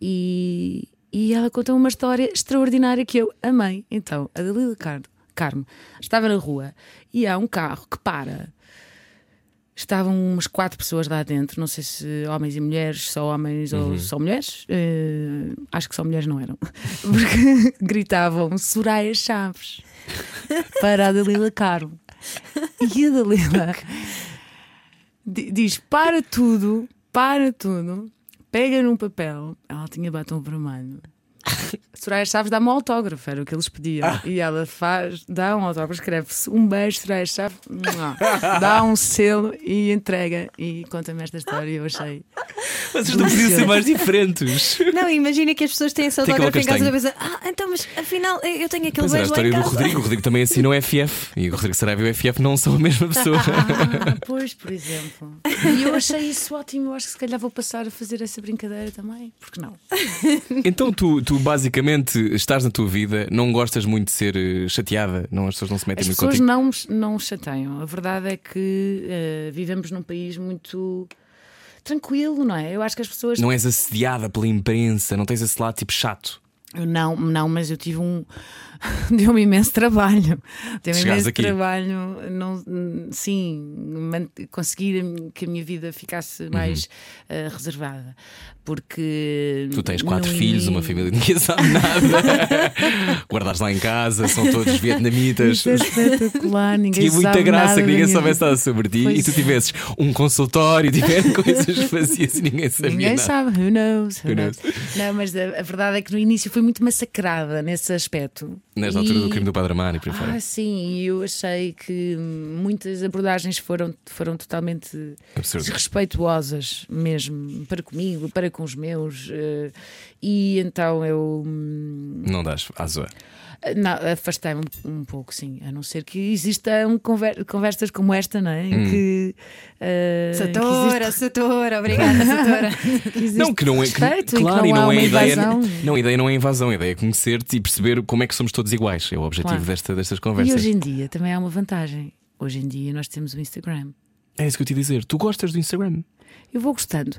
e, e ela contou uma história extraordinária que eu amei. Então, a Dalila Car Carmo estava na rua e há um carro que para. Estavam umas quatro pessoas lá dentro, não sei se homens e mulheres, só homens ou só mulheres. Eh, acho que só mulheres não eram. Porque gritavam Soraya Chaves para a Dalila Caro. E a Dalila di- diz: para tudo, para tudo, pega num papel. Ela tinha batom vermelho. Soraya Chaves dá-me um autógrafo, era o que eles pediam. E ela faz, dá um autógrafo, escreve-se um beijo, Soraya Chaves, dá um selo e entrega. E conta-me esta história. Eu achei.
Vocês não podiam ser mais diferentes.
Não, imagina que as pessoas têm esse autógrafo em casa e pensam, ah, então, mas afinal eu tenho aquele
Pois era a
beijo lá em
história do
casa.
Rodrigo. O Rodrigo também assina o FF. E o Rodrigo Saraiva e o FF não são a mesma pessoa.
Ah, pois, por exemplo. E eu achei isso ótimo. Eu acho que se calhar vou passar a fazer essa brincadeira também. Porque não?
Então tu, tu basicamente estás na tua vida, não gostas muito de ser eh, chateada, não, as pessoas não se metem
As
muito
pessoas
contigo.
não, me- não me chateiam. A verdade é que eh, vivemos num país muito tranquilo, não é? Eu acho que as pessoas.
Não és assediada pela imprensa, não tens esse lado tipo chato.
Eu não, não, mas eu tive um. Deu-me imenso trabalho. Deu-me imenso
aqui.
trabalho. Não, sim, conseguir que a minha vida ficasse mais eh, reservada. Porque.
Tu tens quatro filhos, uma
início-
família, ninguém sabe nada. Guardares lá em casa, são todos vietnamitas.
Isso é espetacular, ninguém
Tinha muita graça que ninguém soubesse nada sobre ti
Pois.
e tu tivesses um consultório, tiver coisas que fazias e ninguém sabia
Ninguém
nada.
sabe, who knows? Who
Who
knows? Não, mas a, a verdade é que no início fui muito massacrada nesse aspecto.
Nesta
E-
altura do crime do Padre Amaro por.
Ah, sim, e eu achei que muitas abordagens foram, foram totalmente
Absurdo.
desrespeituosas mesmo para comigo, para com os meus. eh, E então eu hum,
Não dás à zoa.
não, afastei-me um, um pouco, sim. A não ser que existam conver- conversas como esta, não é? Em
Hum.
que. eh, que
Satora,
existe-
Satora, obrigada, Satora.
que existe
Não, que não é. Que,
e
claro, e
não
é ideia.
invasão.
Não, a ideia não é invasão, a ideia é conhecer-te e perceber como é que somos todos iguais. É o objetivo
Claro.
desta, destas
E
conversas.
hoje em dia também há uma vantagem. Hoje em dia nós temos o Instagram.
É isso que eu te ia dizer. Tu gostas do Instagram?
Eu vou gostando.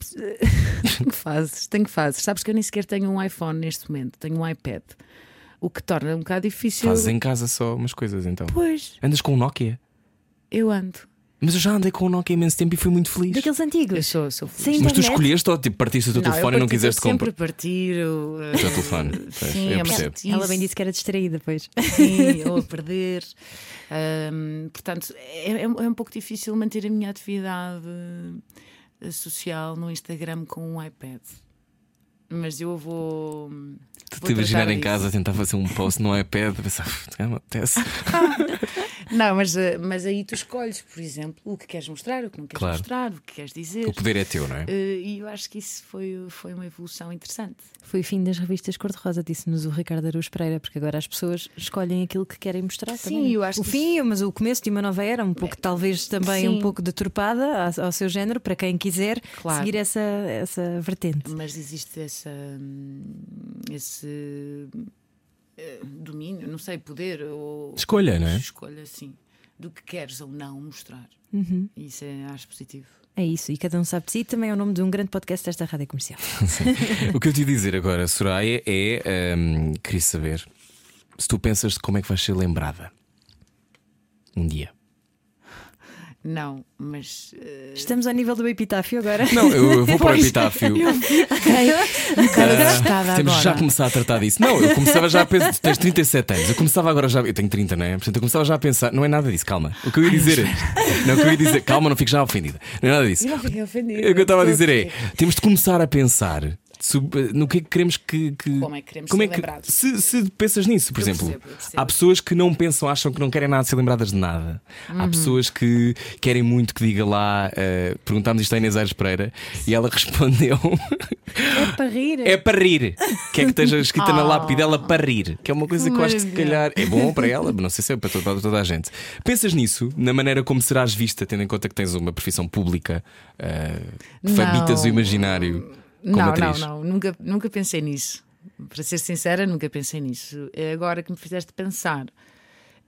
tenho fases, tenho fases. Sabes que eu nem sequer tenho um iPhone neste momento, tenho um iPad. O que torna um bocado difícil.
Fazes em casa só umas coisas então.
Pois,
Andas com um Nokia?
eu ando.
Mas eu já andei com o Nokia há imenso tempo e fui muito feliz.
Daqueles
Eu
antigos.
sou, sou feliz.
Mas tu
internet?
escolheste ou tipo, partiste o teu
Não,
telefone
eu
e não
parti-
quiseste
sempre
comprar?
a partir o,
O teu telefone. Pois,
Sim,
eu
é
percebo.
muito
Ela bem disse que era distraída, pois.
Sim, ou a perder. Ahm, portanto, é, é um é um pouco difícil manter a minha atividade eh, social no Instagram com um iPad. Mas eu vou.
Tu
vou
te imaginar em casa a tentar fazer um post no iPad, pensar, "Ah, me apetece.
Não, mas, eh, mas aí tu escolhes, por exemplo, o que queres mostrar, o que não queres
Claro.
mostrar, o que queres dizer.
O poder é teu, não é?
Eh, E eu acho que isso foi, foi uma evolução interessante.
Foi o fim das revistas cor-de-rosa, disse-nos o Ricardo Aruz Pereira, porque agora as pessoas escolhem aquilo que querem mostrar.
Sim,
também.
eu acho
O
que
fim, mas o começo de uma nova era, um pouco, talvez também
Sim.
um pouco deturpada ao, ao seu género, para quem quiser
Claro.
seguir essa, essa vertente.
Mas existe essa, hum, esse domínio, não sei, poder ou
Escolha, não é?
escolha, sim, do que queres ou não mostrar. Isso é, acho positivo.
É isso, e cada um sabe de si, também é o nome de um grande podcast desta rádio comercial.
O que eu te ia dizer agora, Soraya, é. hum, queria saber se tu pensas de como é que vais ser lembrada um dia.
Não, mas. eh,
Estamos ao nível do epitáfio agora.
Não, eu, eu vou para o epitáfio.
Fiquei um bocado assustada
Temos
agora.
já começar a tratar disso. Não, eu começava já a pensar. Tu tens 37 anos, eu começava agora já. Eu tenho 30, não é? Portanto, eu começava já a pensar. Não é nada disso, calma. O que eu ia dizer é. Não, o que eu ia dizer. Calma, não fiques já ofendida. Não é nada disso.
Eu não fiquei ofendida.
O que eu estava a dizer é: temos de começar a pensar no que é que queremos que. que-
Como é que queremos
como
ser
é que-
lembrados?
Se, se pensas nisso, por
Eu
exemplo,
percebo, percebo.
há pessoas que não pensam, acham que não querem nada ser lembradas de nada. Há
Uhum.
pessoas que querem muito que diga lá. eh, perguntámos isto a Inês Aires Pereira e ela respondeu.
É para rir.
É para rir. Que é que esteja escrita na
Oh.
lápide dela para rir. Que é uma coisa que,
Que
eu acho que se calhar é bom para ela, mas não sei se é para toda, para toda a gente. Pensas nisso, na maneira como serás vista, tendo em conta que tens uma profissão pública, uh, que
Não.
habitas o imaginário
Não,
atriz?
não, não. Nunca, nunca pensei nisso. Para ser sincera, nunca pensei nisso. É agora que me fizeste pensar.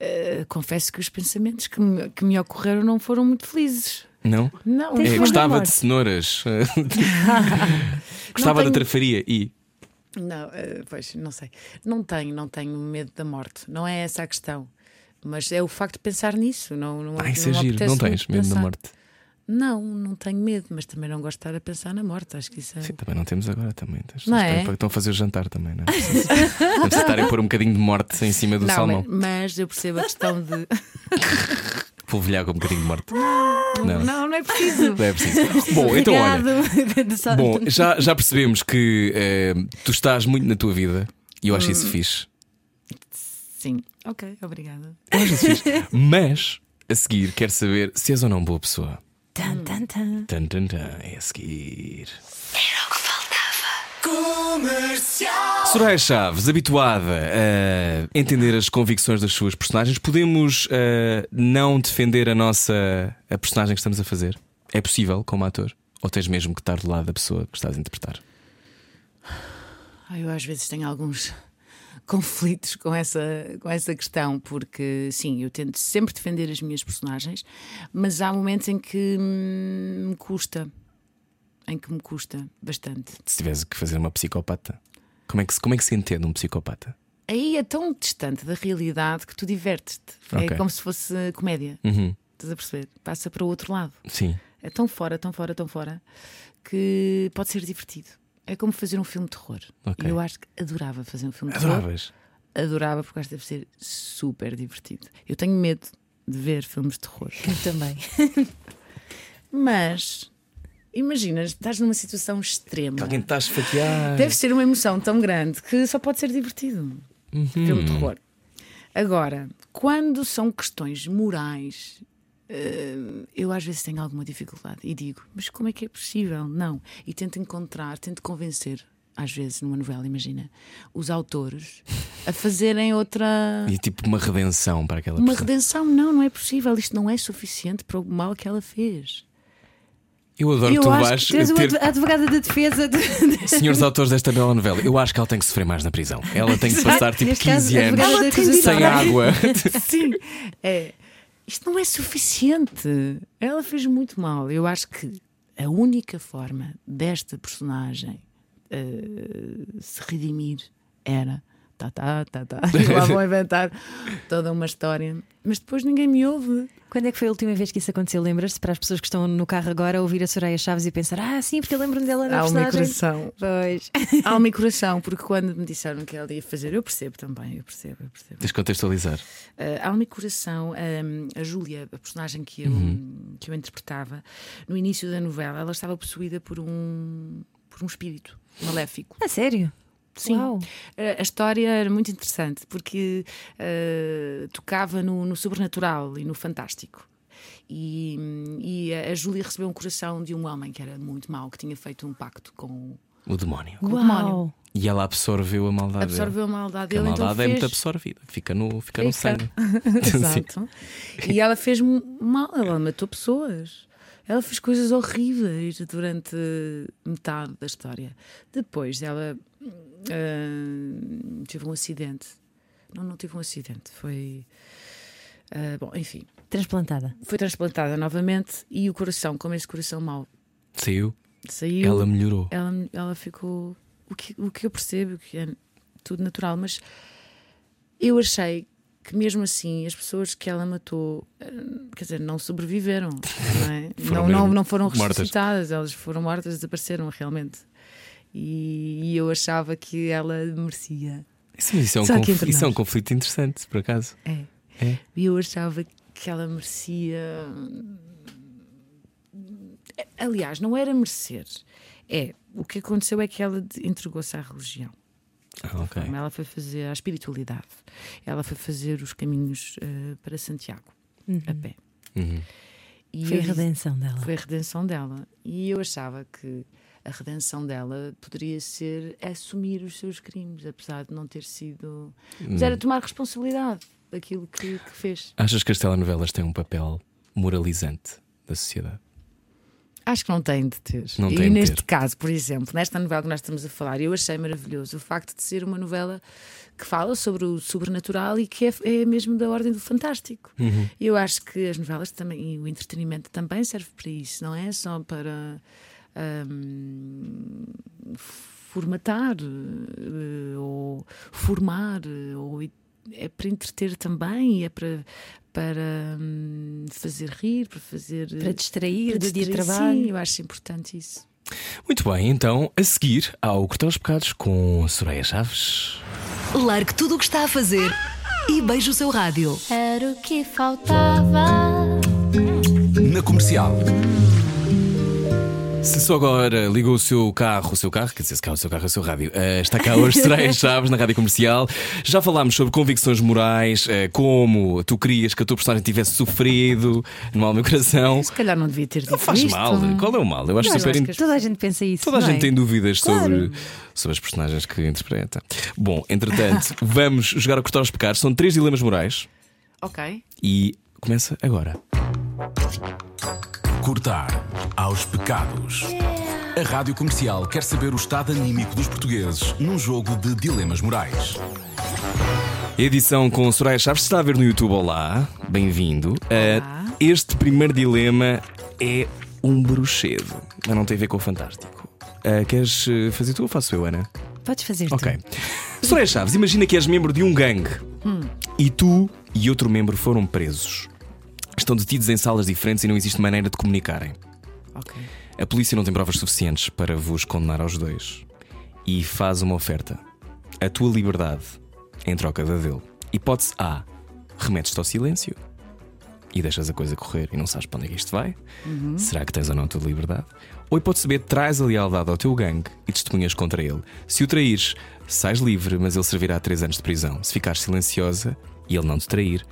Eh, confesso que os pensamentos que me, que me ocorreram não foram muito felizes.
Não?
Não,
É, gostava de cenouras. gostava
tenho-
da trafaria e.
Não, eh, pois, não sei. Não tenho, não tenho medo da morte. Não é essa a questão. Mas é o facto de pensar nisso. Não, não,
Ai, isso é
não
giro.
apetece
Não tens medo da
pensar.
morte?
Não, não tenho medo, mas também não gosto de estar a pensar na morte. Acho que isso é.
Sim, também não temos agora também. As
Não é?
estão- a fazer o jantar também, não é? Não precisa estar a pôr um bocadinho de morte em cima do
não,
salmão.
mas, mas eu percebo a questão de.
Polvilhar com um bocadinho de morte.
Não, não é preciso.
Não é preciso. Bom, então olha. Bom, já, já percebemos que eh, tu estás muito na tua vida e eu acho
Hum.
isso fixe.
Sim. Ok, obrigada.
Eu acho isso fixe. Mas a seguir quero saber se és ou não boa pessoa.
Tan, tan, tan.
Tan, tan, tan, é a seguir. Soraya Chaves, habituada a entender as convicções das suas personagens, podemos eh, não defender a nossa a personagem que estamos a fazer? É possível como ator? Ou tens mesmo que estar do lado da pessoa que estás a interpretar?
Ah, Eu às vezes tenho alguns conflitos com essa, com essa questão, porque sim, eu tento sempre defender as minhas personagens, mas há momentos em que hum, me custa. Em que me custa bastante.
Se tivesse que fazer uma psicopata, como é que, se- como é que se entende um psicopata?
Aí é tão distante da realidade que tu divertes-te.
Ok.
É como se fosse comédia.
Uhum,
Estás a perceber? Passa para o outro lado.
Sim.
É tão fora, tão fora, tão fora que pode ser divertido. É como fazer um filme de terror.
Ok.
E eu acho que adorava fazer um filme de terror.
Adoravas.
Adorava porque acho que deve ser super divertido. Eu tenho medo de ver filmes de terror.
Eu também.
Mas imagina, estás numa situação extrema.
Que alguém te está a esfaquear.
Deve ser uma emoção tão grande que só pode ser divertido. Filme de terror. Agora, quando são questões morais, eu às vezes tenho alguma dificuldade e digo, mas como é que é possível? Não. E tento encontrar, tento convencer, às vezes numa novela, imagina, os autores a fazerem outra.
E tipo uma redenção para aquela
Uma
pessoa.
redenção, não, não é possível. Isto não é suficiente para o mal que ela fez.
Eu adoro
Eu
que tu vais
uma
ter
adv- advogada de defesa. De...
senhores autores desta bela novela. Eu acho que ela tem que sofrer mais na prisão. Ela tem que passar tipo
Neste caso,
15 anos sem água.
Sim, é. Isto não é suficiente. Ela fez muito mal. Eu acho que a única forma desta personagem eh, se redimir era. Tá, tá, tá, tá. E lá vão inventar toda uma história. Mas depois ninguém me ouve.
Quando é que foi a última vez que isso aconteceu? Lembras-te? Para as pessoas que estão no carro agora ouvir a Soraya Chaves e pensar: Ah, sim, porque eu lembro-me dela na
Alma e
personagem.
coração.
Pois.
Alma e coração, porque quando me disseram que ela ia fazer, eu percebo também, eu percebo, eu percebo.
Tens contextualizar.
Uh, Alma e Coração, um, a Júlia, a personagem que eu, que eu interpretava, no início da novela, ela estava possuída por um, por um espírito maléfico.
A sério?
Sim.
Uau.
A história era muito interessante porque uh, tocava no, no sobrenatural e no fantástico. E, e a a Júlia recebeu um coração de um homem que era muito mau, que tinha feito um pacto com,
O demónio.
com o demónio.
E ela absorveu a maldade. dele.
Absorveu a maldade
Porque a
dele,
maldade
então
é
fez...
muito absorvida. Fica no, fica no
Fica.
sangue. Sim.
Exato. E ela fez mal, ela matou pessoas. Ela fez coisas horríveis durante metade da história. Depois ela ah, teve um acidente. Não, não teve um acidente. Foi. ah, bom, enfim.
Transplantada.
Foi transplantada novamente e o coração, como esse coração mau
Saiu.
saiu,
Ela melhorou.
ela, ela ficou. O que, o que eu percebo, que é tudo natural, mas eu achei que mesmo assim as pessoas que ela matou, eh, quer dizer, não sobreviveram, não, é?
Foram
não, não, não foram
mortas.
ressuscitadas, elas foram mortas, desapareceram realmente. E, e eu achava que ela merecia.
Isso, isso é um
Só aqui
conf-
entre
isso é um conflito interessante, por acaso.
É.
É.
E eu achava que ela merecia. Aliás, não era merecer. É, o que aconteceu é que ela entregou-se à religião.
Ah, ok.
Ela foi fazer a espiritualidade. Ela foi fazer os caminhos eh, para Santiago, a pé.
Uhum.
E
Foi a redenção dela.
Foi a redenção dela. E eu achava que a redenção dela poderia ser assumir os seus crimes, apesar de não ter sido. Mas
Hum.
era tomar responsabilidade daquilo que, que fez.
Achas que as telenovelas têm um papel moralizante da sociedade?
Acho que não tem de ter.
Não
e neste
ter.
caso, por exemplo, nesta novela que nós estamos a falar, eu achei maravilhoso o facto de ser uma novela que fala sobre o sobrenatural e que é, é mesmo da ordem do fantástico.
Uhum.
Eu acho que as novelas também e o entretenimento também serve para isso, não é só para formatar eh, ou formar ou é para entreter também e é para para hum, fazer rir, para fazer
Para distrair
para
do dia de trabalho.
Sim, eu acho importante isso.
Muito bem, então, a seguir ao Cortar os Pecados com Soraya Chaves.
Largue tudo o que está a fazer e beije o seu rádio.
Era o que faltava.
Na comercial.
Se só agora ligou o seu carro, o seu carro, quer dizer, se cá o seu carro é o seu rádio, eh, está cá hoje Soraya Chaves na rádio comercial. Já falámos sobre convicções morais, eh, como tu querias que a tua personagem tivesse sofrido no mal do meu coração.
Se calhar não devia ter dito
Não faz
isto.
mal, qual é o mal? Eu acho
Mas
super.
acho que
Toda a gente pensa isso.
Toda a
não
gente
é?
tem dúvidas
Claro.
sobre, sobre as personagens que interpreta. Bom, entretanto, vamos jogar a cortar os pecados. São três dilemas morais
Ok.
e começa agora.
Cortar aos pecados. A rádio comercial quer saber o estado anímico dos portugueses num jogo de dilemas morais.
Edição com Soraya Chaves. Se está a ver no YouTube, olá, bem-vindo.
Olá.
Uh, este primeiro dilema é um bruxedo, mas não tem a ver com o fantástico. Uh, queres uh, fazer tu ou faço eu, Ana?
Podes fazer tu.
Ok. Soraya Chaves, imagina que és membro de um gangue e tu e outro membro foram presos. Estão detidos em salas diferentes e não existe maneira de comunicarem.
Ok.
A polícia não tem provas suficientes para vos condenar aos dois e faz uma oferta. A tua liberdade em troca da dele. Hipótese A: remetes-te ao silêncio e deixas a coisa correr e não sabes para onde é que isto vai. Será que tens ou não a tua liberdade? Ou hipótese B: traz a lealdade ao teu gangue e testemunhas contra ele. Se o traíres, sais livre, mas ele servirá três anos de prisão. Se ficares silenciosa e ele não te trair,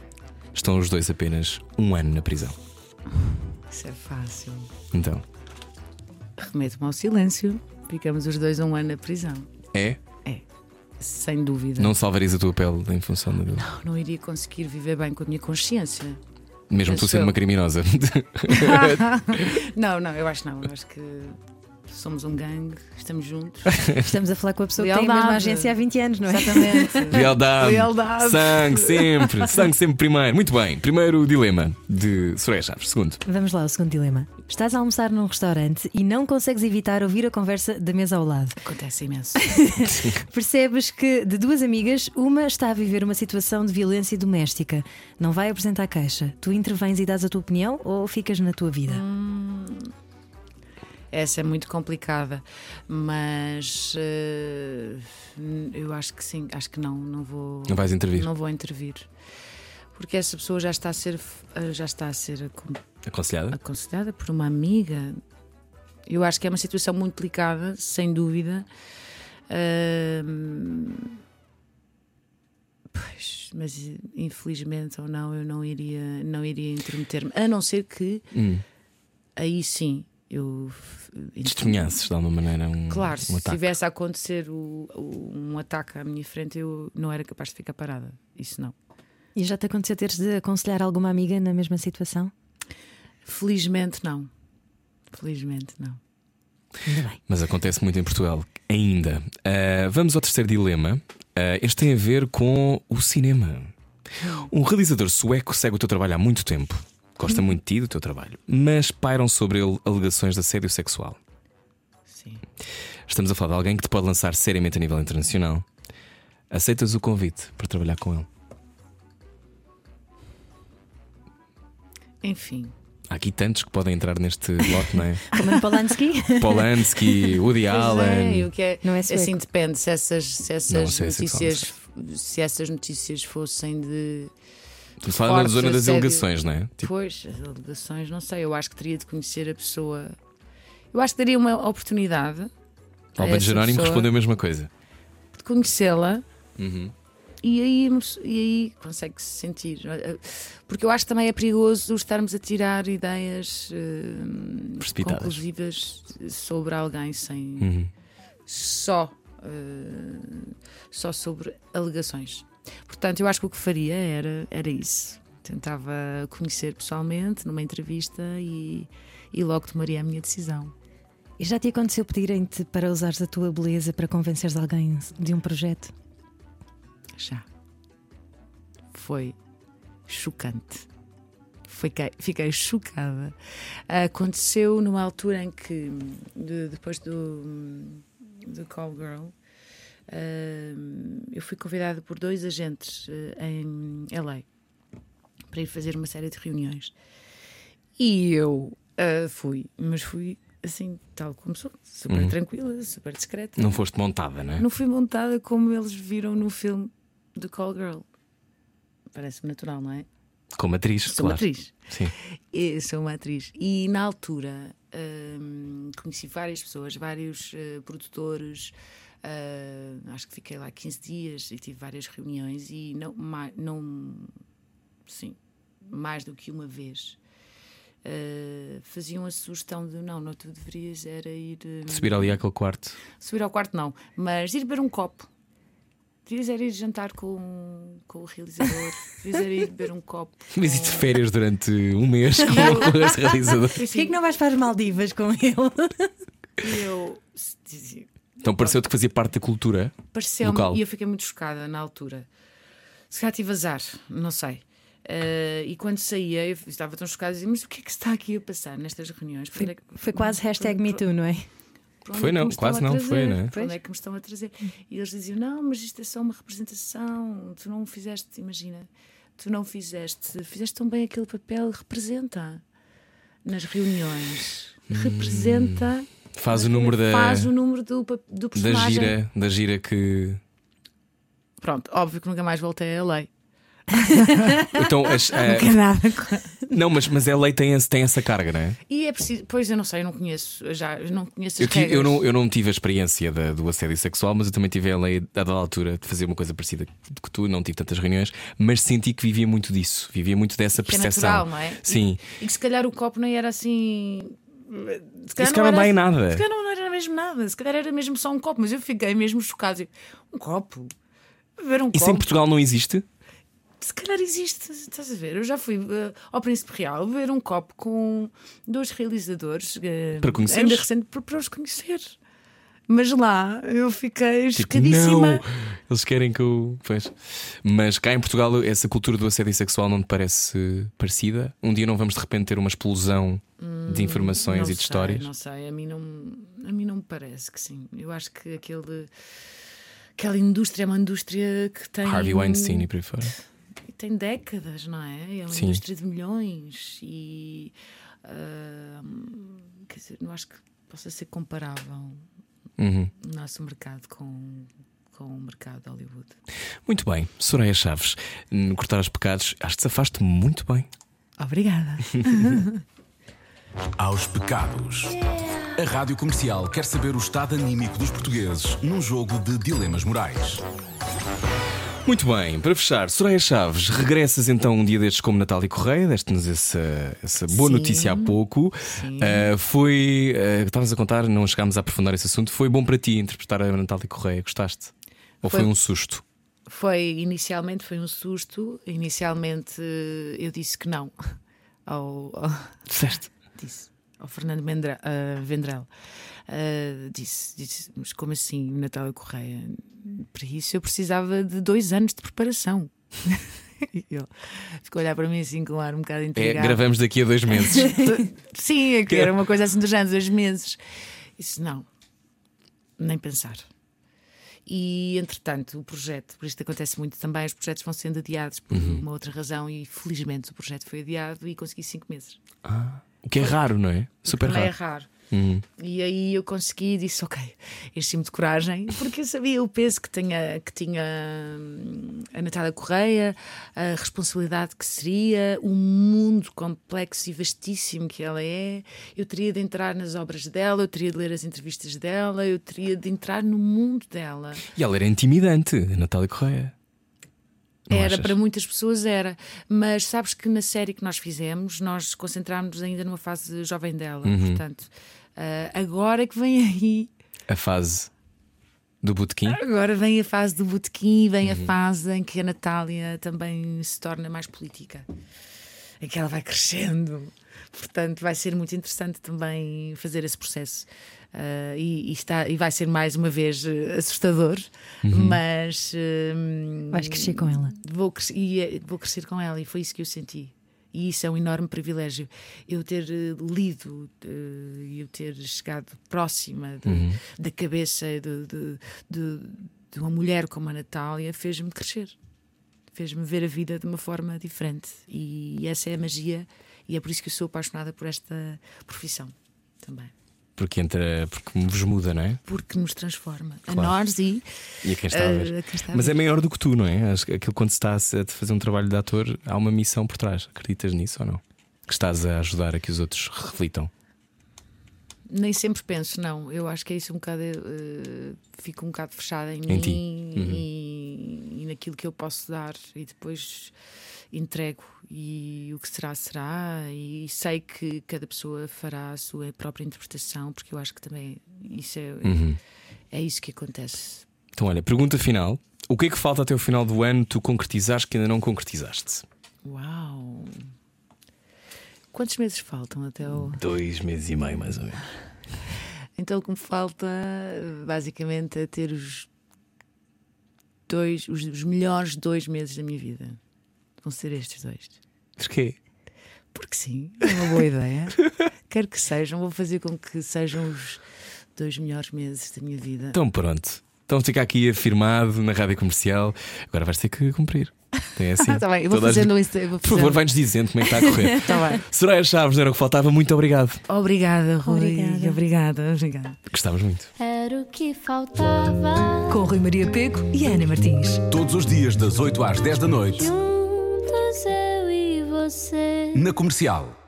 estão os dois apenas um ano na prisão.
Isso é fácil.
Então,
Remeto-me ao silêncio. Ficamos os dois um ano na prisão.
é?
Sem dúvida.
Não salvarias a tua pele em função da dele.
Não iria conseguir viver bem com a minha consciência.
Mesmo tu sendo
eu.
uma criminosa.
não, não, eu acho não. Eu acho que somos um gangue, estamos juntos.
Estamos a falar com a pessoa que tem a
Lealdade.
mesma agência há 20 anos, não é?
Exatamente.
Lealdade.
Lealdade.
Sangue sempre. Sangue sempre primeiro. Muito bem. Primeiro dilema de Soraya Chaves. Segundo.
Vamos lá, o segundo dilema. Estás a almoçar num restaurante e não consegues evitar ouvir a conversa da mesa ao lado.
Acontece imenso.
Percebes que de duas amigas, uma está a viver uma situação de violência doméstica. Não vai apresentar queixa. Tu intervens e dás a tua opinião ou ficas na tua vida?
Essa é muito complicada, mas eh, eu acho que sim, acho que não, não vou.
Não vais intervir.
Não vou intervir. Porque essa pessoa já está a ser, eh, já está a ser acon-
Aconselhada?
aconselhada por uma amiga. Eu acho que é uma situação muito delicada, sem dúvida. Ahm, pois, mas infelizmente ou não, eu não iria, não iria intermeter-me. A não ser que
Hum.
aí sim eu
Testemunhasses de alguma maneira um,
Claro,
um
se tivesse a acontecer o- o- um ataque à minha frente, eu não era capaz de ficar parada. Isso não.
E já te aconteceu teres de aconselhar alguma amiga na mesma situação?
Felizmente não. Felizmente não.
Ainda bem.
Mas acontece muito em Portugal. Ainda. Ah, vamos ao terceiro dilema. Ah, este tem a ver com o cinema. Um realizador sueco segue o teu trabalho há muito tempo. Gosta muito de ti do teu trabalho. Mas pairam sobre ele alegações de assédio sexual.
Sim.
Estamos a falar de alguém que te pode lançar seriamente a nível internacional. Aceitas o convite para trabalhar com ele?
enfim.
Há aqui tantos que podem entrar neste lote, não é?
Roman Polanski.
Polanski, Woody
Pois é,
Allen.
e o que é,
Não é sueco.
assim depende se essas, se essas
Não se é
notícias se essas notícias fossem de
Tu falas na zona das
assédio.
alegações, não é? Tipo,
Pois, as alegações, não sei. Eu acho que teria de conhecer a pessoa. Eu acho que daria uma oportunidade a
Albano
essa
Jerónimo respondeu a mesma coisa.
de conhecê-la
Uhum.
e aí, e aí consegue-se sentir. Porque eu acho que também é perigoso estarmos a tirar ideias
Precipitadas.
conclusivas sobre alguém sem
Uhum.
só, eh, só sobre alegações. Portanto, eu acho que o que faria era, era isso. Tentava conhecer pessoalmente numa entrevista e, e logo tomaria a minha decisão.
E já te aconteceu pedirem-te para usares a tua beleza para convenceres alguém de um projeto?
Já. Foi chocante. Fiquei, fiquei chocada. Aconteceu numa altura em que, de- depois do, do Call Girl, eu fui convidada por dois agentes eh, em LA para ir fazer uma série de reuniões. E eu eh, fui, mas fui assim, tal como sou, super
Uhum.
tranquila, super discreta.
Não foste montada, não é?
Não fui montada como eles viram no filme do Call Girl. Parece-me natural, não é?
Como atriz,
Sou
claro.
atriz.
Sim.
Eu sou uma atriz. E na altura hum, conheci várias pessoas, vários eh, produtores. Ah, acho que fiquei lá 15 dias e tive várias reuniões e não, ma- não sim, mais do que uma vez. ah, faziam a sugestão de não, não, tu deverias era ir hum,
Subir ali àquele quarto.
subir ao quarto não, mas ir beber um copo. Devias era ir jantar com, com o realizador, devias era ir beber um copo.
Mas e
com-
de férias durante um mês com este realizador?
Sim,
Porquê que não vais para as Maldivas com ele?
E eu dizia-
Então pareceu-te que fazia parte da cultura.
pareceu-me
Local.
e eu fiquei muito chocada na altura. Se calhar tive azar, não sei. Eh, e quando saía, eu estava tão chocada, dizia, mas o que é que se está aqui a passar nestas reuniões? Onde é que-
Foi quase hashtag
para-
MeToo, não é?
Foi
é
não, quase não, foi, não é?
Para onde é que me estão a trazer? E eles diziam: Não, mas isto é só uma representação. Tu não fizeste, imagina, tu não fizeste, fizeste tão bem aquele papel, representa nas reuniões. Representa.
Faz o número da,
Faz o número do, do
da
personagem.
gira, da gira que.
Pronto, óbvio que nunca mais voltei a lei.
Então, as- a-
nada.
não, mas, mas a lei tem, esse- tem essa carga, não é?
E é preciso. Pois eu não sei, eu não conheço. eu Já eu não conheço
Eu, ti-
regras.
eu, não, eu não tive a experiência da- do assédio sexual, mas eu também tive a lei a dada altura de fazer uma coisa parecida que tu, não tive tantas reuniões, mas senti que vivia muito disso, vivia muito dessa
é
percepção.
natural, não é?
Sim.
E que se calhar o copo não era assim. Se
se calhar não dá em nada.
Se calhar não era mesmo nada. Se calhar era mesmo só um copo. Mas eu fiquei mesmo chocado. Um copo? Beber um
Isso em
copo?
Portugal não existe?
Se calhar existe, estás a ver? Eu já fui eh, ao Príncipe Real beber um copo com dois realizadores. eh,
Para conheceres?
Ainda recente, para, para os conhecer. Mas lá eu fiquei
Tipo,
chocadíssima.
eles querem que eu. Pois. Mas cá em Portugal, essa cultura do assédio sexual não te parece parecida? Um dia não vamos de repente ter uma explosão de informações e de
sei,
histórias?
Não sei, a mim não, a mim não me parece que sim. Eu acho que aquele, aquela indústria é uma indústria que tem.
Harvey Weinstein e por aí fora.
tem décadas, não é? É uma
Sim.
indústria de milhões e. ah, quer dizer, não acho que possa ser comparável
Uhum.
o nosso mercado com, com o mercado de Hollywood.
Muito bem, Soraya Chaves, no cortar os pecados, acho que safaste muito bem.
Obrigada.
Aos pecados. A Rádio Comercial quer saber o estado anímico dos portugueses num jogo de dilemas morais.
Muito bem, para fechar, Soraya Chaves, regressas então um dia destes como Natália Correia, deste-nos essa, essa boa
Sim.
notícia há pouco. Ah, foi, ah, estavas a contar, não chegámos a aprofundar esse assunto. Foi bom para ti interpretar a Natália Correia, gostaste? Ou foi,
Foi.
um susto?
Foi inicialmente foi um susto. Inicialmente eu disse que não ao, ao-
Disseste?
disse ao Fernando Mendra, ah, Vendrell. Ah, disse, disse, mas como assim, Natália Correia? Para isso eu precisava de dois anos de preparação. E ele ficou a olhar para mim assim com um ar um bocado
É,
intrigado.
gravamos daqui a dois meses.
Sim, é que era uma coisa assim do género, dois meses. Disse, não, nem pensar. E entretanto, o projeto, por isto acontece muito também, os projetos vão sendo adiados por
Uhum.
uma outra razão e felizmente o projeto foi adiado e consegui cinco meses.
O que é raro, não é? Super
é
raro.
raro.
Uhum.
E aí eu consegui e disse: Ok, enchi-me de coragem, porque eu sabia o peso que tinha, que tinha hum, a Natália Correia, a responsabilidade que seria, o mundo complexo e vastíssimo que ela é. Eu teria de entrar nas obras dela, eu teria de ler as entrevistas dela, eu teria de entrar no mundo dela.
E ela era intimidante, a Natália Correia. Não
era
achas?
para muitas pessoas era, mas sabes que na série que nós fizemos nós concentrámos ainda numa fase jovem dela,
Uhum.
portanto ah, agora que vem aí
A fase do botequim.
Agora vem a fase do botequim, vem
Uhum.
a fase em que a Natália também se torna mais política, em que ela vai crescendo. Portanto, vai ser muito interessante também fazer esse processo. Ah, e, e está, e vai ser mais uma vez eh, assustador,
Uhum.
mas hum,
Vais crescer com ela.
Vou, cres- e, eh, vou crescer com ela, e foi isso que eu senti. E isso é um enorme privilégio. Eu ter eh, lido e eu ter chegado próxima de- da cabeça de, de, de, de uma mulher como a Natália fez-me crescer. Fez-me ver a vida de uma forma diferente. E essa é a magia, e é por isso que eu sou apaixonada por esta profissão também.
Porque entra, porque vos muda, não é?
Porque nos transforma a
Claro.
nós e
E a quem está a ver.
eh, a quem está a
Mas
ver.
é maior do que tu, não é? Acho que aquilo quando se está a a fazer um trabalho de ator, há uma missão por trás. Acreditas nisso ou não? Que estás a ajudar a que os outros reflitam.
Nem sempre penso, não. Eu acho que é isso um bocado. eh, fico um bocado fechada em,
Em
mim.
Uhum.
e naquilo que eu posso dar e depois entrego. E o que será, será. E sei que cada pessoa fará a sua própria interpretação, porque eu acho que também isso é,
Uhum.
é isso que acontece.
Então, olha, pergunta final. O que é que falta até o final do ano tu concretizares que ainda não concretizaste?
Uau! Quantos meses faltam até o.
Dois meses e meio, mais ou menos.
Então o que me falta basicamente é ter os dois, os, os melhores dois meses da minha vida. Vão ser estes dois.
Porquê?
Porque sim, é uma boa ideia. Quero que sejam, vou fazer com que sejam os dois melhores meses da minha vida.
Então pronto. Então fica aqui afirmado na rádio comercial. Agora vais ter que cumprir. Tem assim.
Tá bem, eu vou
Toda
fazendo
gente-
isso. vou
Por favor, vai-nos dizendo como é que está a correr.
Tá bem.
Soraya Chaves, não era o que faltava. Muito obrigado.
Obrigada, Rui.
Obrigada.
Obrigada, obrigada.
Gostávamos muito.
Era o que faltava.
Com Rui Maria Peco e Ana Martins.
Todos os dias, das 8 às 10 da noite,
Juntos eu e você.
na comercial.